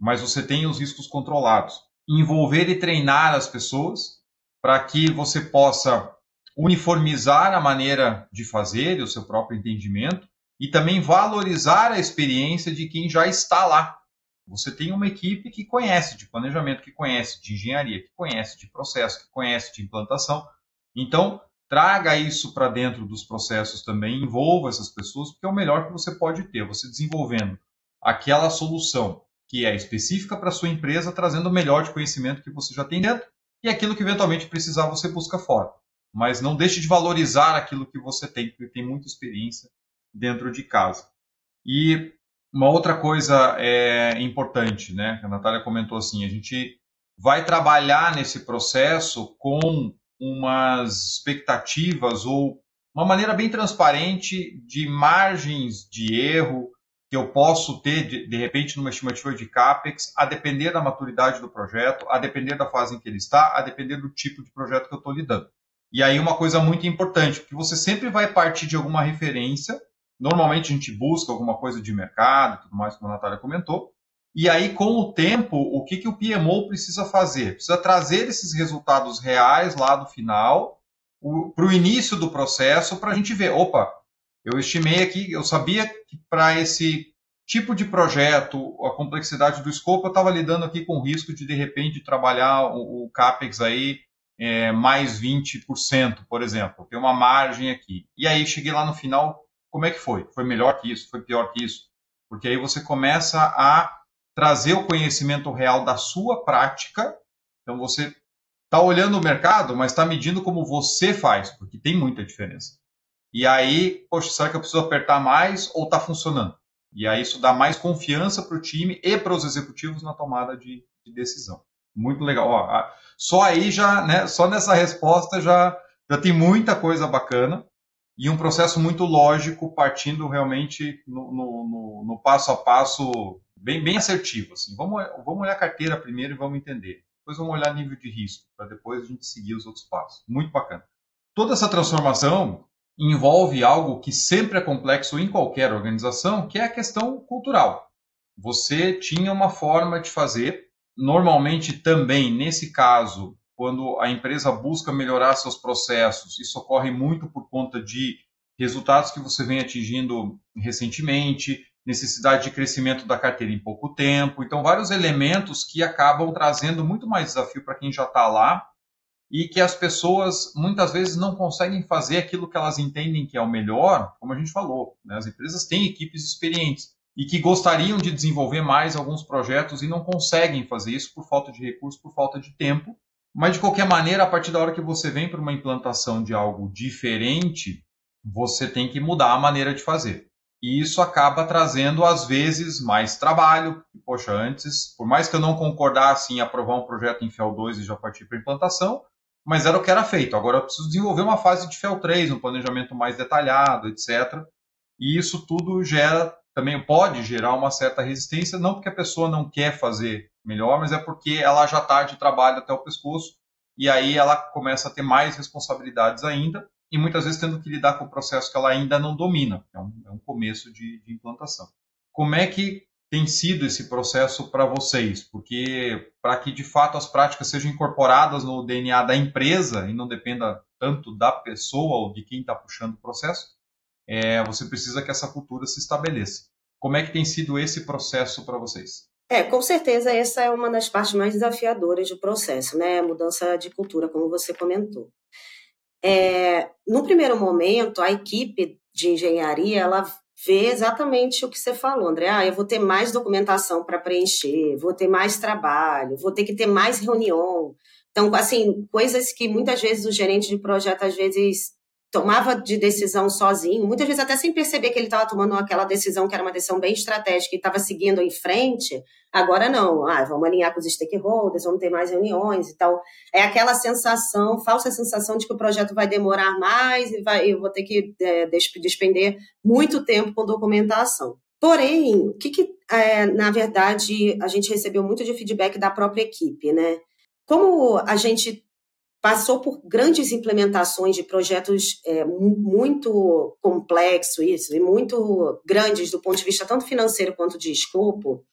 mas você tem os riscos controlados. Envolver e treinar as pessoas para que você possa uniformizar a maneira de fazer e o seu próprio entendimento e também valorizar a experiência de quem já está lá. Você tem uma equipe que conhece de planejamento, que conhece de engenharia, que conhece de processo, que conhece de implantação. Então, traga isso para dentro dos processos também, envolva essas pessoas, porque é o melhor que você pode ter. Você desenvolvendo aquela solução que é específica para sua empresa, trazendo o melhor de conhecimento que você já tem dentro e aquilo que eventualmente precisar você busca fora. Mas não deixe de valorizar aquilo que você tem, porque tem muita experiência dentro de casa. E uma outra coisa é importante, né? A Natália comentou assim, a gente vai trabalhar nesse processo com umas expectativas ou uma maneira bem transparente de margens de erro, que eu posso ter, de, de, repente, numa estimativa de CAPEX, a depender da maturidade do projeto, a depender da fase em que ele está, a depender do tipo de projeto que eu estou lidando. E aí uma coisa muito importante, porque você sempre vai partir de alguma referência, normalmente a gente busca alguma coisa de mercado tudo mais, como a Natália comentou, e aí com o tempo, o que, que o PMO precisa fazer? Precisa trazer esses resultados reais lá do final, para o início do processo, para a gente ver, opa, eu estimei aqui, eu sabia que para esse tipo de projeto, a complexidade do escopo, eu estava lidando aqui com o risco de, de repente, trabalhar o, o CAPEX aí é, mais 20%, por exemplo. Tem uma margem aqui. E aí, cheguei lá no final, como é que foi? Foi melhor que isso? Foi pior que isso? Porque aí você começa a trazer o conhecimento real da sua prática. Então, você está olhando o mercado, mas está medindo como você faz, porque tem muita diferença. E aí, poxa, será que eu preciso apertar mais ou está funcionando? E aí isso dá mais confiança para o time e para os executivos na tomada de, de decisão. Muito legal. Ó, só aí já, né, só nessa resposta já, já tem muita coisa bacana e um processo muito lógico, partindo realmente no, no, no, no passo a passo bem, bem assertivo. Assim. Vamos, vamos olhar a carteira primeiro e vamos entender. Depois vamos olhar nível de risco, para depois a gente seguir os outros passos. Muito bacana. Toda essa transformação envolve algo que sempre é complexo em qualquer organização, que é a questão cultural. Você tinha uma forma de fazer, normalmente também, nesse caso, quando a empresa busca melhorar seus processos, isso ocorre muito por conta de resultados que você vem atingindo recentemente, necessidade de crescimento da carteira em pouco tempo. Então, vários elementos que acabam trazendo muito mais desafio para quem já está lá e que as pessoas muitas vezes não conseguem fazer aquilo que elas entendem que é o melhor, como a gente falou. Né? As empresas têm equipes experientes e que gostariam de desenvolver mais alguns projetos e não conseguem fazer isso por falta de recursos, por falta de tempo. Mas, de qualquer maneira, a partir da hora que você vem para uma implantação de algo diferente, você tem que mudar a maneira de fazer. E isso acaba trazendo, às vezes, mais trabalho. Poxa, antes, por mais que eu não concordasse em aprovar um projeto em FEL 2 e já partir para implantação, mas era o que era feito. Agora eu preciso desenvolver uma fase de FEL 3, um planejamento mais detalhado, etc. E isso tudo gera, também pode gerar uma certa resistência, não porque a pessoa não quer fazer melhor, mas é porque ela já está de trabalho até o pescoço, e aí ela começa a ter mais responsabilidades ainda, e muitas vezes tendo que lidar com o processo que ela ainda não domina. É um, é um começo de, de implantação. Como é que tem sido esse processo para vocês? Porque para que de fato as práticas sejam incorporadas no DNA da empresa e não dependa tanto da pessoa ou de quem está puxando o processo, é, você precisa que essa cultura se estabeleça. Como é que tem sido esse processo para vocês? É, com certeza essa é uma das partes mais desafiadoras do processo, né? A mudança de cultura, como você comentou. É, no primeiro momento, a equipe de engenharia ela vê exatamente o que você falou, André. Ah, eu vou ter mais documentação para preencher, vou ter mais trabalho, vou ter que ter mais reunião. Então, assim, coisas que muitas vezes o gerente de projeto às vezes tomava de decisão sozinho, muitas vezes até sem perceber que ele estava tomando aquela decisão que era uma decisão bem estratégica e estava seguindo em frente, agora não, ah, vamos alinhar com os stakeholders, vamos ter mais reuniões e tal. É aquela sensação, falsa sensação de que o projeto vai demorar mais e vai, eu vou ter que é, despender muito tempo com documentação. Porém, o que, que é, na verdade, a gente recebeu muito de feedback da própria equipe, né? Como a gente passou por grandes implementações de projetos é, muito complexos isso, e muito grandes do ponto de vista tanto financeiro quanto de escopo.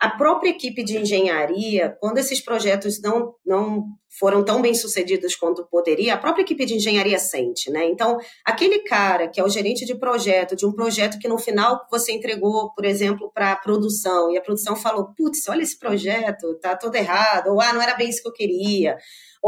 A própria equipe de engenharia, quando esses projetos não, não foram tão bem sucedidos quanto poderia, a própria equipe de engenharia sente, né? Então, aquele cara que é o gerente de projeto, de um projeto que no final você entregou, por exemplo, para a produção, e a produção falou: putz, olha esse projeto, tá todo errado, ou ah, não era bem isso que eu queria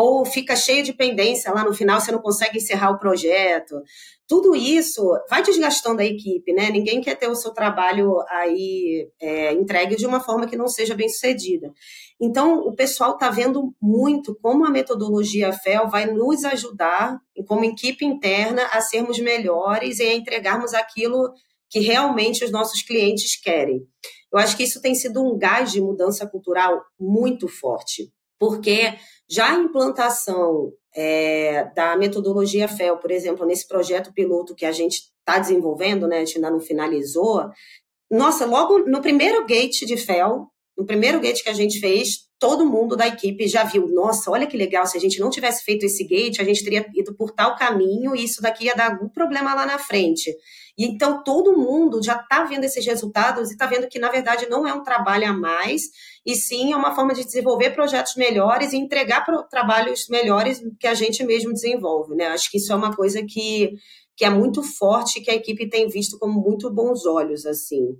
ou fica cheio de pendência lá no final, você não consegue encerrar o projeto. Tudo isso vai desgastando a equipe, né? Ninguém quer ter o seu trabalho aí é, entregue de uma forma que não seja bem sucedida. Então, o pessoal está vendo muito como a metodologia FEL vai nos ajudar, como equipe interna, a sermos melhores e a entregarmos aquilo que realmente os nossos clientes querem. Eu acho que isso tem sido um gás de mudança cultural muito forte, porque já a implantação é, da metodologia FEL, por exemplo, nesse projeto piloto que a gente está desenvolvendo, né, a gente ainda não finalizou, nossa, logo no primeiro gate de FEL, no primeiro gate que a gente fez, todo mundo da equipe já viu, nossa, olha que legal, se a gente não tivesse feito esse gate, a gente teria ido por tal caminho e isso daqui ia dar algum problema lá na frente. E então todo mundo já está vendo esses resultados e está vendo que, na verdade, não é um trabalho a mais, e sim é uma forma de desenvolver projetos melhores e entregar trabalhos melhores que a gente mesmo desenvolve. Né? Acho que isso é uma coisa que, que é muito forte, que a equipe tem visto com muito bons olhos. assim.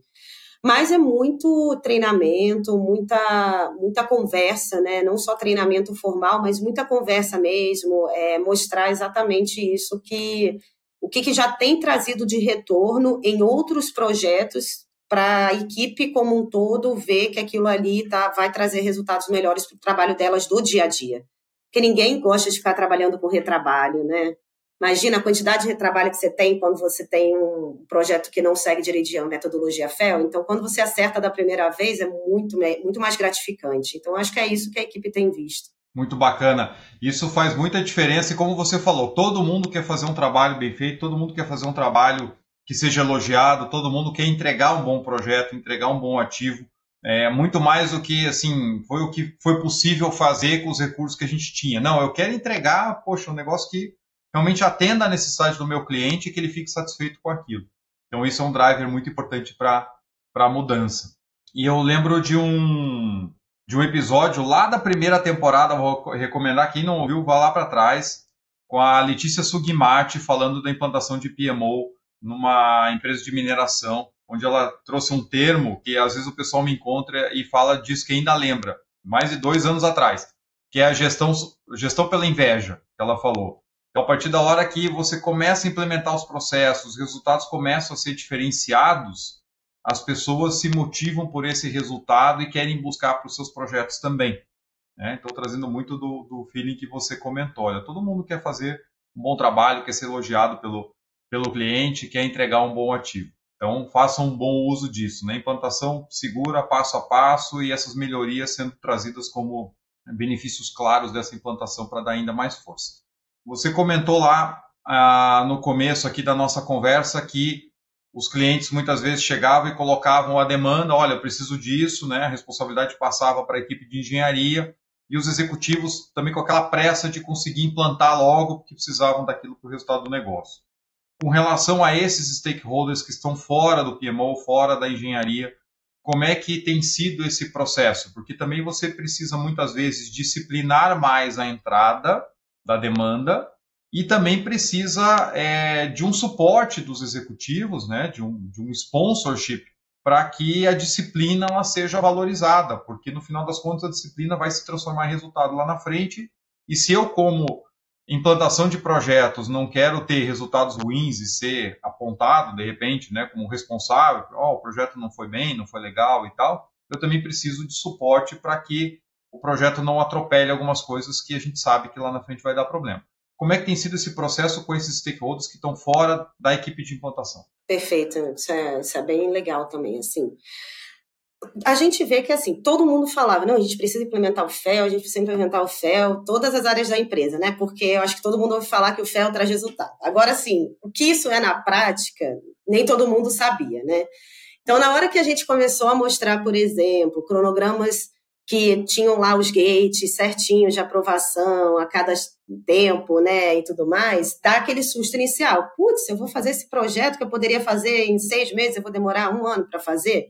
Mas é muito treinamento, muita, muita conversa, né? Não só treinamento formal, mas muita conversa mesmo, é, mostrar exatamente isso que o que, que já tem trazido de retorno em outros projetos para a equipe como um todo ver que aquilo ali tá, vai trazer resultados melhores para o trabalho delas do dia a dia. Porque ninguém gosta de ficar trabalhando com retrabalho, né? Imagina a quantidade de retrabalho que você tem quando você tem um projeto que não segue direitinho a metodologia FEL. Então, quando você acerta da primeira vez, é muito, muito mais gratificante. Então, acho que é isso que a equipe tem visto. Muito bacana. Isso faz muita diferença e como você falou, todo mundo quer fazer um trabalho bem feito, todo mundo quer fazer um trabalho que seja elogiado, todo mundo quer entregar um bom projeto, entregar um bom ativo. É muito mais do que assim, foi o que foi possível fazer com os recursos que a gente tinha. Não, eu quero entregar, poxa, um negócio que realmente atenda a necessidade do meu cliente e que ele fique satisfeito com aquilo. Então isso é um driver muito importante para a mudança. E eu lembro de um de um episódio lá da primeira temporada, vou recomendar quem não ouviu, vá lá para trás, com a Letícia Sugimati falando da implantação de PMO numa empresa de mineração, onde ela trouxe um termo que às vezes o pessoal me encontra e fala disso que ainda lembra, mais de dois anos atrás, que é a gestão, gestão pela inveja, que ela falou. Então, a partir da hora que você começa a implementar os processos, os resultados começam a ser diferenciados, as pessoas se motivam por esse resultado e querem buscar para os seus projetos também. Né? Então, trazendo muito do, do feeling que você comentou. Olha, todo mundo quer fazer um bom trabalho, quer ser elogiado pelo, pelo cliente, quer entregar um bom ativo. Então, façam um bom uso disso. Né? Implantação segura, passo a passo, e essas melhorias sendo trazidas como benefícios claros dessa implantação para dar ainda mais força. Você comentou lá ah, no começo aqui da nossa conversa que os clientes muitas vezes chegavam e colocavam a demanda, olha, eu preciso disso, né? A responsabilidade passava para a equipe de engenharia e os executivos também com aquela pressa de conseguir implantar logo, porque precisavam daquilo para o resultado do negócio. Com relação a esses stakeholders que estão fora do PMO, fora da engenharia, como é que tem sido esse processo? Porque também você precisa muitas vezes disciplinar mais a entrada da demanda e também precisa é, de um suporte dos executivos, né, de, um, de um sponsorship, para que a disciplina ela seja valorizada, porque no final das contas a disciplina vai se transformar em resultado lá na frente. E se eu, como implantação de projetos, não quero ter resultados ruins e ser apontado de repente, né, como responsável, oh, o projeto não foi bem, não foi legal e tal, eu também preciso de suporte para que o projeto não atropele algumas coisas que a gente sabe que lá na frente vai dar problema. Como é que tem sido esse processo com esses stakeholders que estão fora da equipe de implantação? Perfeito, isso é, isso é bem legal também, assim. A gente vê que, assim, todo mundo falava, não, a gente precisa implementar o FEL, a gente precisa implementar o FEL, todas as áreas da empresa, né? Porque eu acho que todo mundo ouve falar que o FEL traz resultado. Agora, assim, o que isso é na prática, nem todo mundo sabia, né? Então, na hora que a gente começou a mostrar, por exemplo, cronogramas que tinham lá os gates certinhos de aprovação a cada tempo, né, e tudo mais, dá aquele susto inicial. Putz, eu vou fazer esse projeto que eu poderia fazer em seis meses, eu vou demorar um ano para fazer.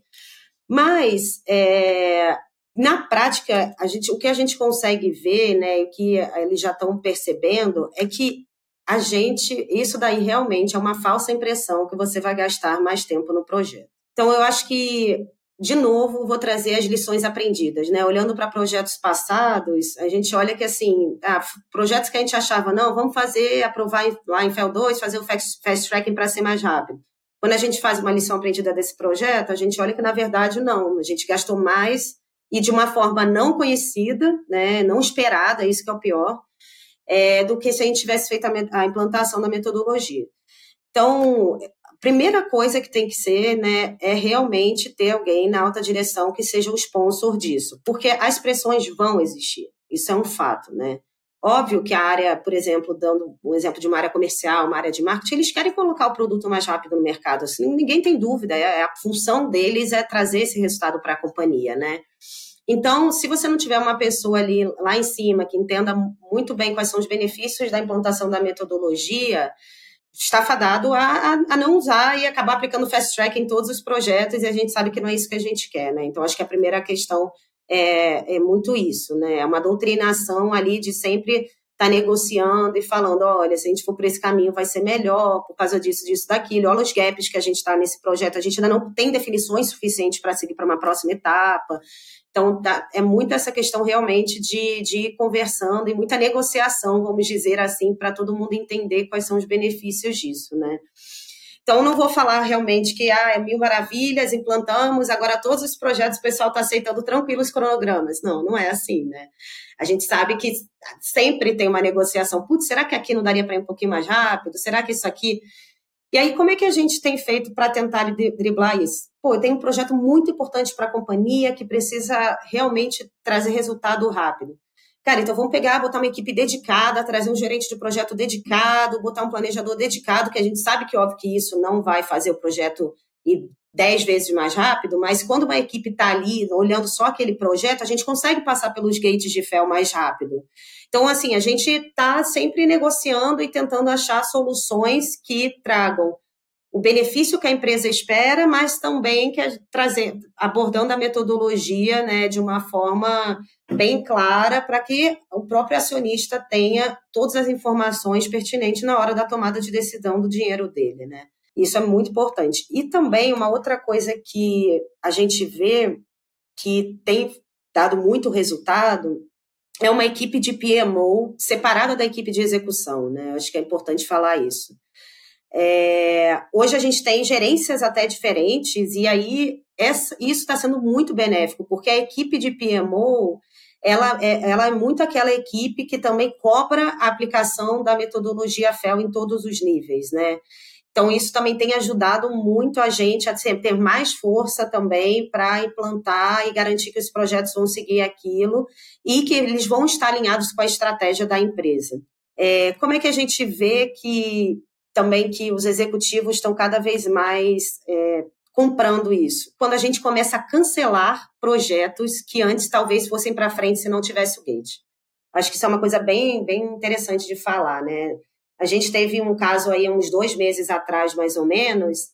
Mas, é, na prática, a gente, o que a gente consegue ver, né, o que eles já estão percebendo, é que a gente, isso daí realmente é uma falsa impressão que você vai gastar mais tempo no projeto. Então, eu acho que de novo, vou trazer as lições aprendidas, né? Olhando para projetos passados, a gente olha que, assim, ah, projetos que a gente achava, não, vamos fazer, aprovar lá em FEL 2, fazer o fast, fast tracking para ser mais rápido. Quando a gente faz uma lição aprendida desse projeto, a gente olha que, na verdade, não, a gente gastou mais e de uma forma não conhecida, né, não esperada, isso que é o pior, é, do que se a gente tivesse feito a, a implantação da metodologia. Então, primeira coisa que tem que ser, né, é realmente ter alguém na alta direção que seja o sponsor disso, porque as pressões vão existir, isso é um fato, né? Óbvio que a área, por exemplo, dando um exemplo de uma área comercial, uma área de marketing, eles querem colocar o produto mais rápido no mercado, assim, ninguém tem dúvida, é, a função deles é trazer esse resultado para a companhia, né? Então, se você não tiver uma pessoa ali lá em cima que entenda muito bem quais são os benefícios da implantação da metodologia, está fadado a, a, não usar e acabar aplicando fast track em todos os projetos, e a gente sabe que não é isso que a gente quer, né? Então, acho que a primeira questão é, é muito isso, né? É uma doutrinação ali de sempre estar tá negociando e falando, olha, se a gente for por esse caminho vai ser melhor, por causa disso, disso, daquilo. Olha os gaps que a gente está nesse projeto. A gente ainda não tem definições suficientes para seguir para uma próxima etapa. Então, tá, é muito essa questão realmente de, de ir conversando e muita negociação, vamos dizer assim, para todo mundo entender quais são os benefícios disso, né? Então, não vou falar realmente que ah, é mil maravilhas, implantamos, agora todos os projetos o pessoal está aceitando tranquilo os cronogramas. Não, não é assim, né? A gente sabe que sempre tem uma negociação. Putz, será que aqui não daria para ir um pouquinho mais rápido? Será que isso aqui. E aí, como é que a gente tem feito para tentar driblar isso? Pô, tem um projeto muito importante para a companhia que precisa realmente trazer resultado rápido. Cara, então vamos pegar, botar uma equipe dedicada, trazer um gerente de projeto dedicado, botar um planejador dedicado, que a gente sabe que, óbvio, que isso não vai fazer o projeto ir dez vezes mais rápido, mas quando uma equipe está ali olhando só aquele projeto, a gente consegue passar pelos gates de fel mais rápido. Então, assim, a gente está sempre negociando e tentando achar soluções que tragam o benefício que a empresa espera, mas também que trazer, abordando a metodologia né, de uma forma bem clara para que o próprio acionista tenha todas as informações pertinentes na hora da tomada de decisão do dinheiro dele, né? Isso é muito importante. E também uma outra coisa que a gente vê que tem dado muito resultado é uma equipe de PMO separada da equipe de execução, né? Acho que é importante falar isso. É, hoje a gente tem gerências até diferentes, e aí essa, isso está sendo muito benéfico, porque a equipe de PMO ela é, ela é muito aquela equipe que também cobra a aplicação da metodologia FEL em todos os níveis, né? Então, isso também tem ajudado muito a gente a ter mais força também para implantar e garantir que os projetos vão seguir aquilo e que eles vão estar alinhados com a estratégia da empresa. É, como é que a gente vê que também que os executivos estão cada vez mais é, comprando isso? Quando a gente começa a cancelar projetos que antes talvez fossem para frente se não tivesse o gate. Acho que isso é uma coisa bem, bem interessante de falar, né? A gente teve um caso aí uns dois meses atrás, mais ou menos,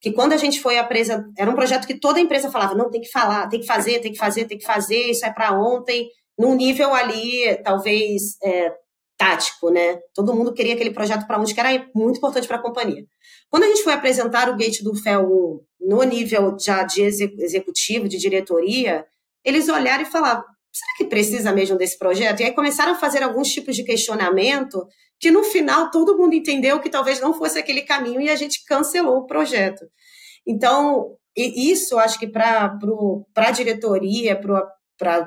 que quando a gente foi apresentar, era um projeto que toda a empresa falava, não, tem que falar, tem que fazer, tem que fazer, tem que fazer, isso é para ontem, num nível ali, talvez, é, tático, né? Todo mundo queria aquele projeto para onde, que era muito importante para a companhia. Quando a gente foi apresentar o Gate do FEL 1 no nível já de executivo, de diretoria, eles olharam e falaram, será que precisa mesmo desse projeto? E aí começaram a fazer alguns tipos de questionamento que no final todo mundo entendeu que talvez não fosse aquele caminho e a gente cancelou o projeto. Então, isso acho que para a diretoria, para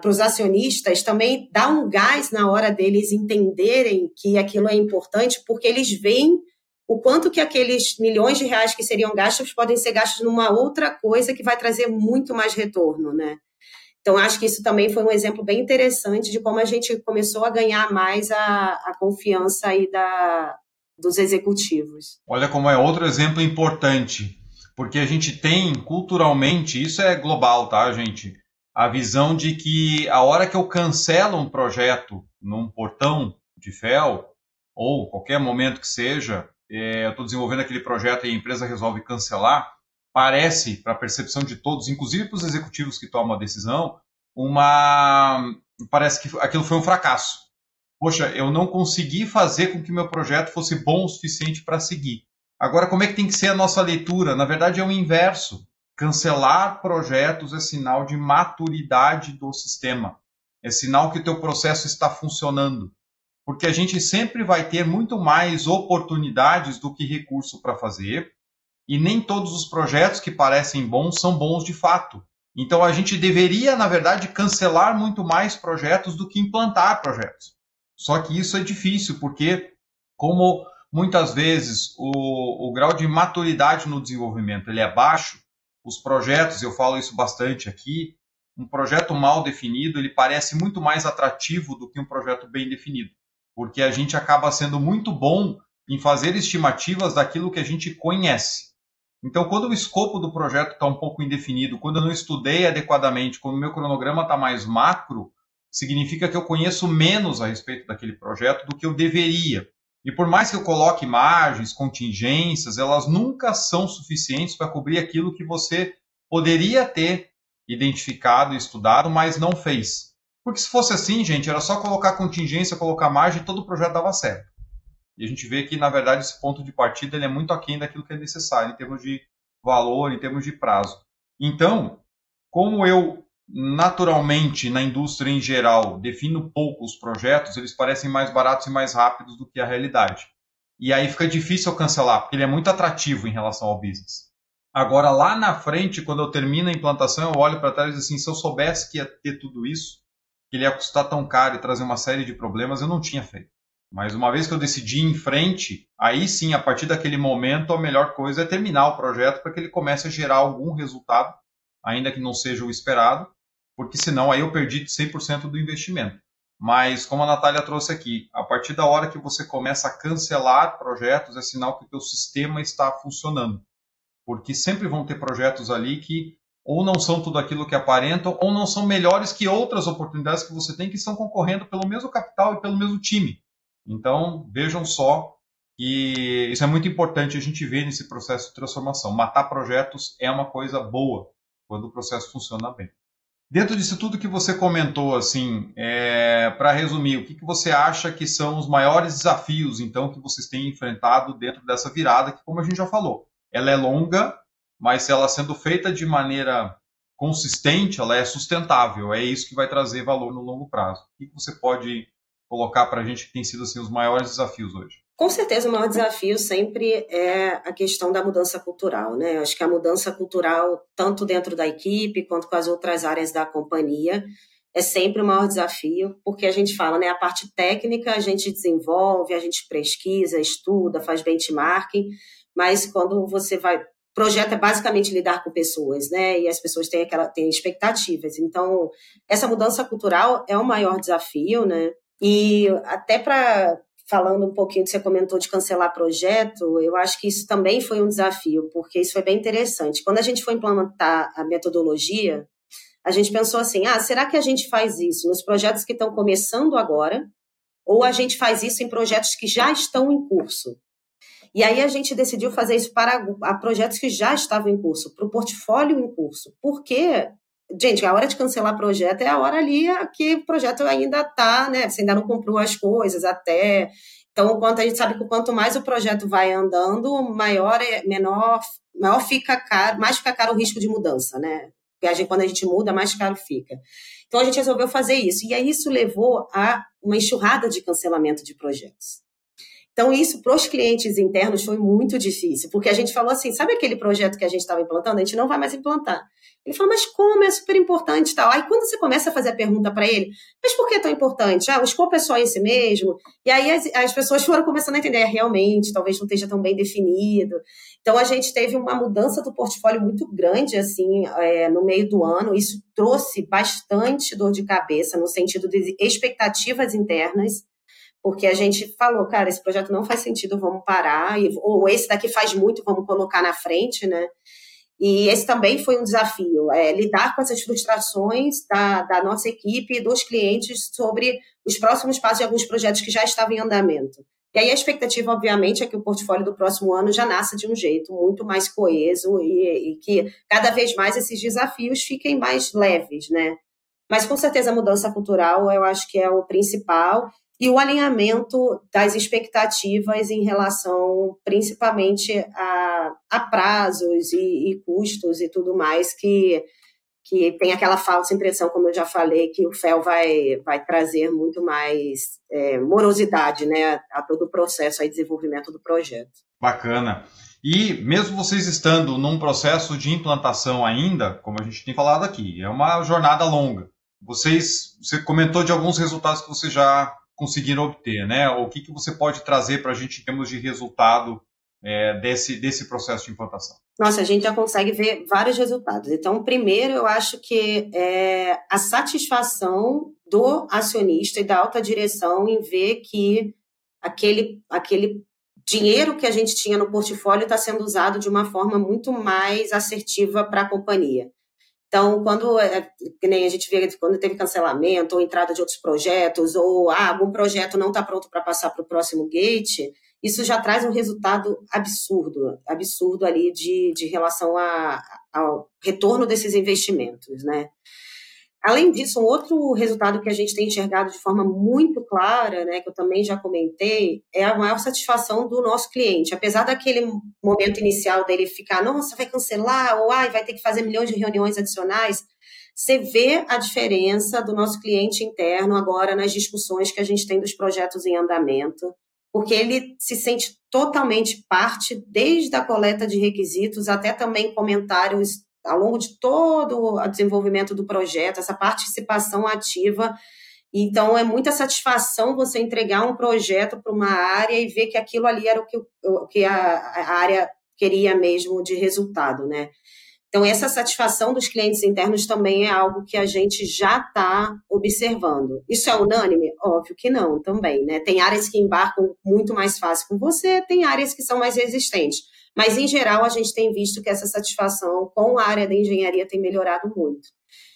os acionistas, também dá um gás na hora deles entenderem que aquilo é importante, porque eles veem o quanto que aqueles milhões de reais que seriam gastos podem ser gastos numa outra coisa que vai trazer muito mais retorno, né? Então, acho que isso também foi um exemplo bem interessante de como a gente começou a ganhar mais a, a confiança aí da, dos executivos. Olha como é outro exemplo importante, porque a gente tem culturalmente, isso é global, tá, gente? A visão de que a hora que eu cancelo um projeto num portão de FEL, ou qualquer momento que seja, é, eu estou desenvolvendo aquele projeto e a empresa resolve cancelar, parece, para a percepção de todos, inclusive para os executivos que tomam a decisão, uma parece que aquilo foi um fracasso. Poxa, eu não consegui fazer com que meu projeto fosse bom o suficiente para seguir. Agora, como é que tem que ser a nossa leitura? Na verdade, é o inverso. Cancelar projetos é sinal de maturidade do sistema. É sinal que o teu processo está funcionando. Porque a gente sempre vai ter muito mais oportunidades do que recurso para fazer e nem todos os projetos que parecem bons são bons de fato. Então a gente deveria, na verdade, cancelar muito mais projetos do que implantar projetos. Só que isso é difícil, porque, como muitas vezes o, o grau de maturidade no desenvolvimento ele é baixo, os projetos, eu falo isso bastante aqui, um projeto mal definido ele parece muito mais atrativo do que um projeto bem definido, porque a gente acaba sendo muito bom em fazer estimativas daquilo que a gente conhece. Então, quando o escopo do projeto está um pouco indefinido, quando eu não estudei adequadamente, quando o meu cronograma está mais macro, significa que eu conheço menos a respeito daquele projeto do que eu deveria. E por mais que eu coloque margens, contingências, elas nunca são suficientes para cobrir aquilo que você poderia ter identificado e estudado, mas não fez. Porque se fosse assim, gente, era só colocar contingência, colocar margem, todo o projeto dava certo. E a gente vê que, na verdade, esse ponto de partida ele é muito aquém daquilo que é necessário em termos de valor, em termos de prazo. Então, como eu naturalmente na indústria em geral defino pouco os projetos, eles parecem mais baratos e mais rápidos do que a realidade. E aí fica difícil cancelar, porque ele é muito atrativo em relação ao business. Agora, lá na frente, quando eu termino a implantação, eu olho para trás e digo assim, se eu soubesse que ia ter tudo isso, que ele ia custar tão caro e trazer uma série de problemas, eu não tinha feito. Mas uma vez que eu decidi ir em frente, aí sim, a partir daquele momento, a melhor coisa é terminar o projeto para que ele comece a gerar algum resultado, ainda que não seja o esperado, porque senão aí eu perdi 100% do investimento. Mas, como a Natália trouxe aqui, a partir da hora que você começa a cancelar projetos, é sinal que o teu sistema está funcionando. Porque sempre vão ter projetos ali que ou não são tudo aquilo que aparentam, ou não são melhores que outras oportunidades que você tem que estão concorrendo pelo mesmo capital e pelo mesmo time. Então, vejam só que isso é muito importante a gente ver nesse processo de transformação. Matar projetos é uma coisa boa quando o processo funciona bem. Dentro disso tudo que você comentou, assim, é, para resumir, o que, que você acha que são os maiores desafios, então, que vocês têm enfrentado dentro dessa virada, que, como a gente já falou, ela é longa, mas ela sendo feita de maneira consistente, ela é sustentável. É isso que vai trazer valor no longo prazo. O que você pode colocar para a gente que tem sido assim, os maiores desafios hoje? Com certeza, o maior desafio sempre é a questão da mudança cultural. Né? Acho que a mudança cultural, tanto dentro da equipe quanto com as outras áreas da companhia, é sempre o maior desafio, porque a gente fala, né, a parte técnica a gente desenvolve, a gente pesquisa, estuda, faz benchmarking, mas quando você vai projeto é basicamente lidar com pessoas, né? E as pessoas têm aquela têm expectativas. Então, essa mudança cultural é o maior desafio, né? E até para falando um pouquinho que você comentou de cancelar projeto, eu acho que isso também foi um desafio, porque isso foi bem interessante. Quando a gente foi implementar a metodologia, a gente pensou assim: ah, será que a gente faz isso nos projetos que estão começando agora? Ou a gente faz isso em projetos que já estão em curso? E aí a gente decidiu fazer isso para projetos que já estavam em curso, para o portfólio em curso. Porque, gente, a hora de cancelar projeto é a hora ali que o projeto ainda está, né? Você ainda não comprou as coisas até. Então, quanto a gente sabe que quanto mais o projeto vai andando, maior é, menor, maior fica caro, mais fica caro o risco de mudança, né? Porque quando a gente muda, mais caro fica. Então a gente resolveu fazer isso. E aí isso levou a uma enxurrada de cancelamento de projetos. Então, isso para os clientes internos foi muito difícil, porque a gente falou assim: sabe aquele projeto que a gente estava implantando? A gente não vai mais implantar. Ele falou, mas como? É super importante e tal. Aí, quando você começa a fazer a pergunta para ele, mas por que é tão importante? Ah, o escopo é só esse mesmo? E aí as, as pessoas foram começando a entender, é, realmente, talvez não esteja tão bem definido. Então, a gente teve uma mudança do portfólio muito grande, assim, é, no meio do ano. Isso trouxe bastante dor de cabeça, no sentido de expectativas internas porque a gente falou, cara, esse projeto não faz sentido, vamos parar, ou esse daqui faz muito, vamos colocar na frente, né? E esse também foi um desafio, é, lidar com essas frustrações da, da nossa equipe e dos clientes sobre os próximos passos de alguns projetos que já estavam em andamento. E aí a expectativa, obviamente, é que o portfólio do próximo ano já nasça de um jeito muito mais coeso e, e que cada vez mais esses desafios fiquem mais leves, né? Mas com certeza a mudança cultural eu acho que é o principal e o alinhamento das expectativas em relação principalmente a, a prazos e, e, custos e tudo mais que, que tem aquela falsa impressão, como eu já falei, que o FEL vai, vai trazer muito mais é, morosidade né, a todo o processo de desenvolvimento do projeto. Bacana. E mesmo vocês estando num processo de implantação ainda, como a gente tem falado aqui, é uma jornada longa. Vocês, você comentou de alguns resultados que você já conseguiram obter, né? O que, que você pode trazer para a gente em termos de resultado é, desse, desse processo de implantação? Nossa, a gente já consegue ver vários resultados. Então, primeiro, eu acho que é a satisfação do acionista e da alta direção em ver que aquele, aquele dinheiro que a gente tinha no portfólio está sendo usado de uma forma muito mais assertiva para a companhia. Então, quando é, que nem a gente vê quando teve cancelamento ou entrada de outros projetos, ou ah, algum projeto não está pronto para passar para o próximo gate, isso já traz um resultado absurdo, absurdo ali de, de relação a, ao retorno desses investimentos, né? Além disso, um outro resultado que a gente tem enxergado de forma muito clara, né, que eu também já comentei, é a maior satisfação do nosso cliente. Apesar daquele momento inicial dele ficar, nossa, vai cancelar, ou ai, vai ter que fazer milhões de reuniões adicionais, você vê a diferença do nosso cliente interno agora nas discussões que a gente tem dos projetos em andamento, porque ele se sente totalmente parte, desde a coleta de requisitos até também comentários ao longo de todo o desenvolvimento do projeto, essa participação ativa. Então, é muita satisfação você entregar um projeto para uma área e ver que aquilo ali era o que, o que a, a área queria mesmo de resultado, né? Então, essa satisfação dos clientes internos também é algo que a gente já está observando. Isso é unânime? Óbvio que não, também, né? Tem áreas que embarcam muito mais fácil com você, tem áreas que são mais resistentes. Mas, em geral, a gente tem visto que essa satisfação com a área da engenharia tem melhorado muito.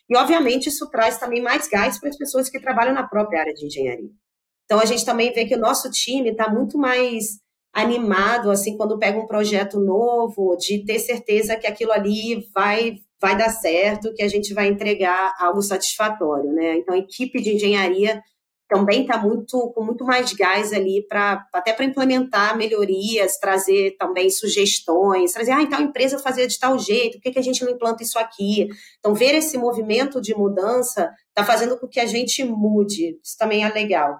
E, obviamente, isso traz também mais gás para as pessoas que trabalham na própria área de engenharia. Então, a gente também vê que o nosso time está muito mais animado, assim, quando pega um projeto novo, de ter certeza que aquilo ali vai, vai dar certo, que a gente vai entregar algo satisfatório, né? Então, a equipe de engenharia também está muito com muito mais gás ali para até para implementar melhorias, trazer também sugestões, trazer, ah, então a empresa fazia de tal jeito, por que, que a gente não implanta isso aqui? Então, ver esse movimento de mudança está fazendo com que a gente mude, isso também é legal.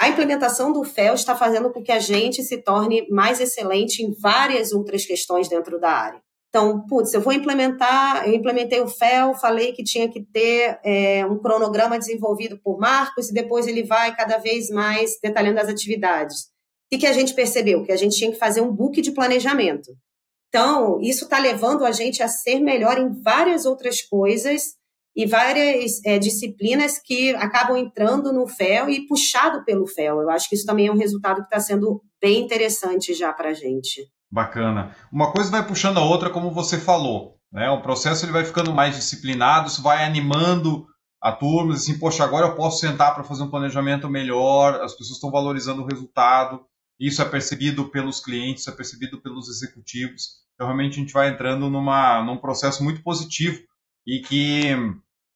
A implementação do FEL está fazendo com que a gente se torne mais excelente em várias outras questões dentro da área. Então, putz, eu vou implementar, eu implementei o FEL, falei que tinha que ter é, um cronograma desenvolvido por Marcos e depois ele vai cada vez mais detalhando as atividades. O que, a gente percebeu? Que a gente tinha que fazer um book de planejamento. Então, isso está levando a gente a ser melhor em várias outras coisas e várias é, disciplinas que acabam entrando no FEL e puxado pelo FEL. Eu acho que isso também é um resultado que está sendo bem interessante já para a gente. Bacana. Uma coisa vai puxando a outra, como você falou. Né? O processo ele vai ficando mais disciplinado, isso vai animando a turma, assim, poxa, agora eu posso sentar para fazer um planejamento melhor, as pessoas estão valorizando o resultado, isso é percebido pelos clientes, é percebido pelos executivos. Então, realmente, a gente vai entrando numa, num processo muito positivo e que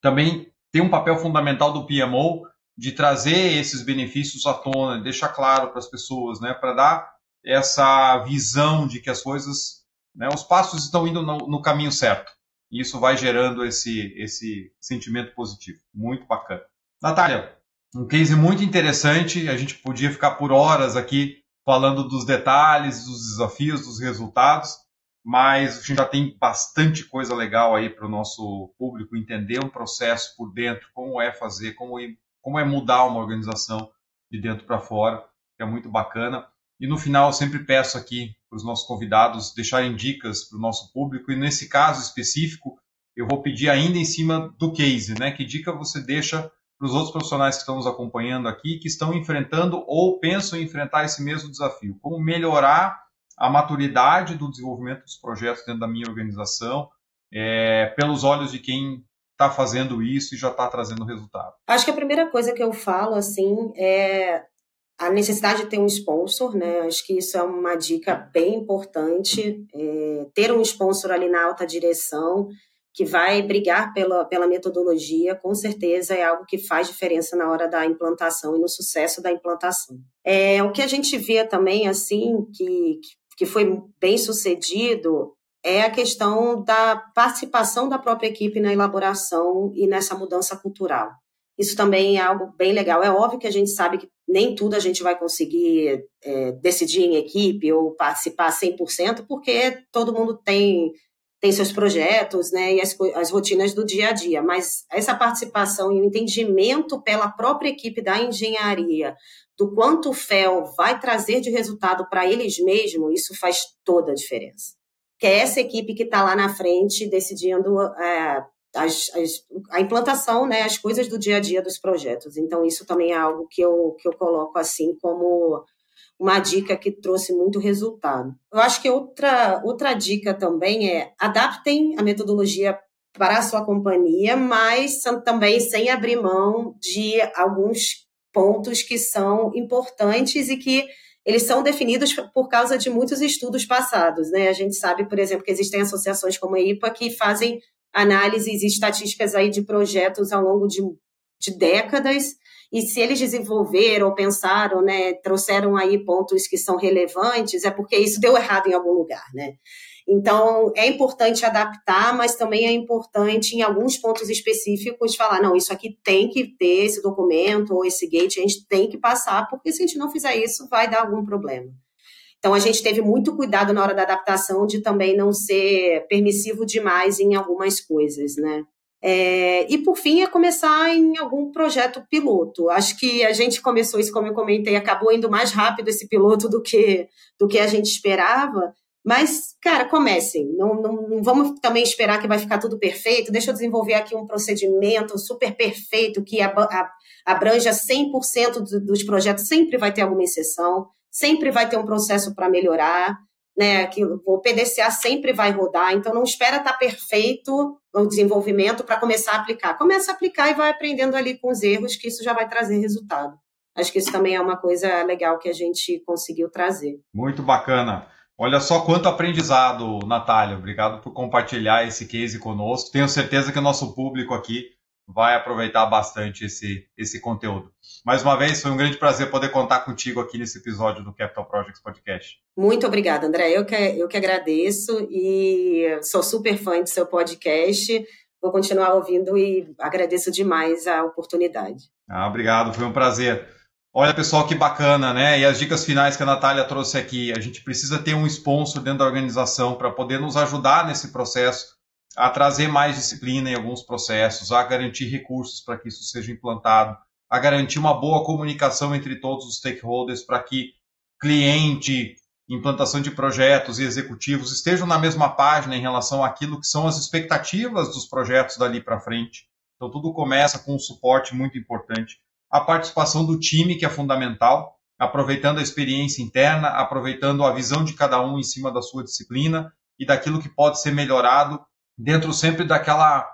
também tem um papel fundamental do PMO de trazer esses benefícios à tona, deixar claro para as pessoas, né, para dar essa visão de que as coisas, né, os passos estão indo no, no, caminho certo. E isso vai gerando esse, esse sentimento positivo. Muito bacana. Natália, um case muito interessante. A gente podia ficar por horas aqui falando dos detalhes, dos desafios, dos resultados, mas a gente já tem bastante coisa legal aí para o nosso público entender um processo por dentro, como é fazer, como é, como é mudar uma organização de dentro para fora, que é muito bacana. E no final, sempre peço aqui para os nossos convidados deixarem dicas para o nosso público, e nesse caso específico, eu vou pedir ainda em cima do case, né? Que dica você deixa para os outros profissionais que estão nos acompanhando aqui, que estão enfrentando ou pensam em enfrentar esse mesmo desafio? Como melhorar a maturidade do desenvolvimento dos projetos dentro da minha organização, é, pelos olhos de quem está fazendo isso e já está trazendo resultado? Acho que a primeira coisa que eu falo assim é a necessidade de ter um sponsor, né? Acho que isso é uma dica bem importante. É, ter um sponsor ali na alta direção que vai brigar pela, pela metodologia, com certeza é algo que faz diferença na hora da implantação e no sucesso da implantação. É, o que a gente vê também, assim, que, que foi bem sucedido, é a questão da participação da própria equipe na elaboração e nessa mudança cultural. Isso também é algo bem legal. É óbvio que a gente sabe que nem tudo a gente vai conseguir é, decidir em equipe ou participar 100%, porque todo mundo tem, tem seus projetos né, e as, as rotinas do dia a dia. Mas essa participação e o entendimento pela própria equipe da engenharia do quanto o FEL vai trazer de resultado para eles mesmos, isso faz toda a diferença. Que é essa equipe que está lá na frente decidindo é, as, as, a implantação, né, as coisas do dia a dia dos projetos. Então, isso também é algo que eu, que eu coloco assim como uma dica que trouxe muito resultado. Eu acho que outra, outra dica também é adaptem a metodologia para a sua companhia, mas também sem abrir mão de alguns pontos que são importantes e que eles são definidos por causa de muitos estudos passados. Né? A gente sabe, por exemplo, que existem associações como a IPA que fazem análises e estatísticas aí de projetos ao longo de, de décadas, e se eles desenvolveram pensaram, né, trouxeram aí pontos que são relevantes, é porque isso deu errado em algum lugar, né? Então, é importante adaptar, mas também é importante, em alguns pontos específicos, falar: não, isso aqui tem que ter esse documento ou esse gate, a gente tem que passar, porque se a gente não fizer isso, vai dar algum problema. Então, a gente teve muito cuidado na hora da adaptação de também não ser permissivo demais em algumas coisas, né? É, e, por fim, é começar em algum projeto piloto. Acho que a gente começou isso, como eu comentei, acabou indo mais rápido esse piloto do que, do que a gente esperava. Mas, cara, comecem. Não, não, não, vamos também esperar que vai ficar tudo perfeito. Deixa eu desenvolver aqui um procedimento super perfeito que abranja 100% dos projetos. Sempre vai ter alguma exceção sempre vai ter um processo para melhorar, né? Que o PDCA sempre vai rodar, então não espera estar tá perfeito o desenvolvimento para começar a aplicar. Começa a aplicar e vai aprendendo ali com os erros, que isso já vai trazer resultado. Acho que isso também é uma coisa legal que a gente conseguiu trazer. Muito bacana. Olha só quanto aprendizado, Natália. Obrigado por compartilhar esse case conosco. Tenho certeza que o nosso público aqui vai aproveitar bastante esse, esse conteúdo. Mais uma vez, foi um grande prazer poder contar contigo aqui nesse episódio do Capital Projects Podcast. Muito obrigada, André. Eu que, eu que agradeço e sou super fã do seu podcast. Vou continuar ouvindo e agradeço demais a oportunidade. Ah, obrigado, foi um prazer. Olha, pessoal, que bacana, né? E as dicas finais que a Natália trouxe aqui. A gente precisa ter um sponsor dentro da organização para poder nos ajudar nesse processo a trazer mais disciplina em alguns processos, a garantir recursos para que isso seja implantado, a garantir uma boa comunicação entre todos os stakeholders para que cliente, implantação de projetos e executivos estejam na mesma página em relação àquilo que são as expectativas dos projetos dali para frente. Então, tudo começa com um suporte muito importante. A participação do time, que é fundamental, aproveitando a experiência interna, aproveitando a visão de cada um em cima da sua disciplina e daquilo que pode ser melhorado dentro sempre daquela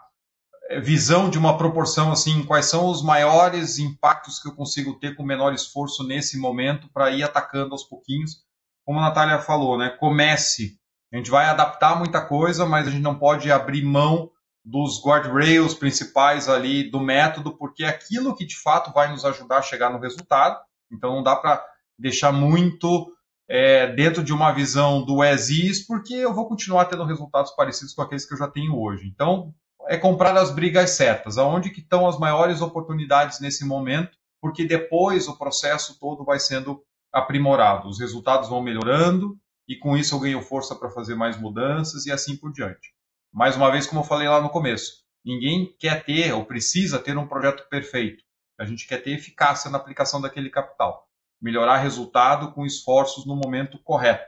visão de uma proporção assim, quais são os maiores impactos que eu consigo ter com menor esforço nesse momento para ir atacando aos pouquinhos. Como a Natália falou, né? Comece. A gente vai adaptar muita coisa, mas a gente não pode abrir mão dos guardrails principais ali do método, porque é aquilo que de fato vai nos ajudar a chegar no resultado. Então não dá para deixar muito é, dentro de uma visão do as is, porque eu vou continuar tendo resultados parecidos com aqueles que eu já tenho hoje. Então, é comprar as brigas certas, aonde que estão as maiores oportunidades nesse momento, porque depois o processo todo vai sendo aprimorado, os resultados vão melhorando e com isso eu ganho força para fazer mais mudanças e assim por diante. Mais uma vez, como eu falei lá no começo, ninguém quer ter ou precisa ter um projeto perfeito. A gente quer ter eficácia na aplicação daquele capital melhorar resultado com esforços no momento correto.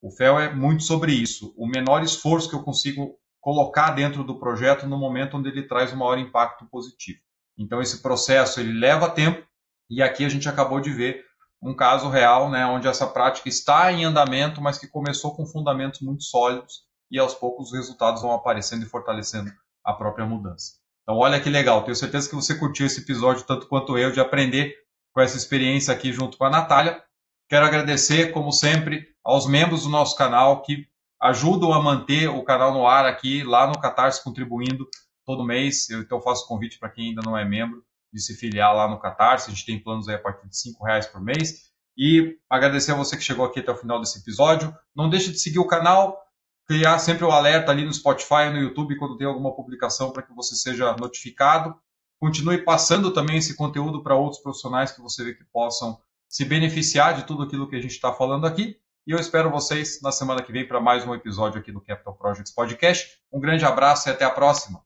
O FEL é muito sobre isso. O menor esforço que eu consigo colocar dentro do projeto no momento onde ele traz o maior impacto positivo. Então esse processo ele leva tempo e aqui a gente acabou de ver um caso real, né, onde essa prática está em andamento, mas que começou com fundamentos muito sólidos e aos poucos os resultados vão aparecendo e fortalecendo a própria mudança. Então olha que legal, tenho certeza que você curtiu esse episódio tanto quanto eu de aprender com essa experiência aqui junto com a Natália. Quero agradecer, como sempre, aos membros do nosso canal que ajudam a manter o canal no ar aqui, lá no Catarse, contribuindo todo mês. Eu, então faço convite para quem ainda não é membro de se filiar lá no Catarse. A gente tem planos aí a partir de R$ reais por mês. E agradecer a você que chegou aqui até o final desse episódio. Não deixe de seguir o canal, criar sempre o alerta ali no Spotify no YouTube quando tem alguma publicação para que você seja notificado. Continue passando também esse conteúdo para outros profissionais que você vê que possam se beneficiar de tudo aquilo que a gente está falando aqui. E eu espero vocês na semana que vem para mais um episódio aqui do Capital Projects Podcast. Um grande abraço e até a próxima.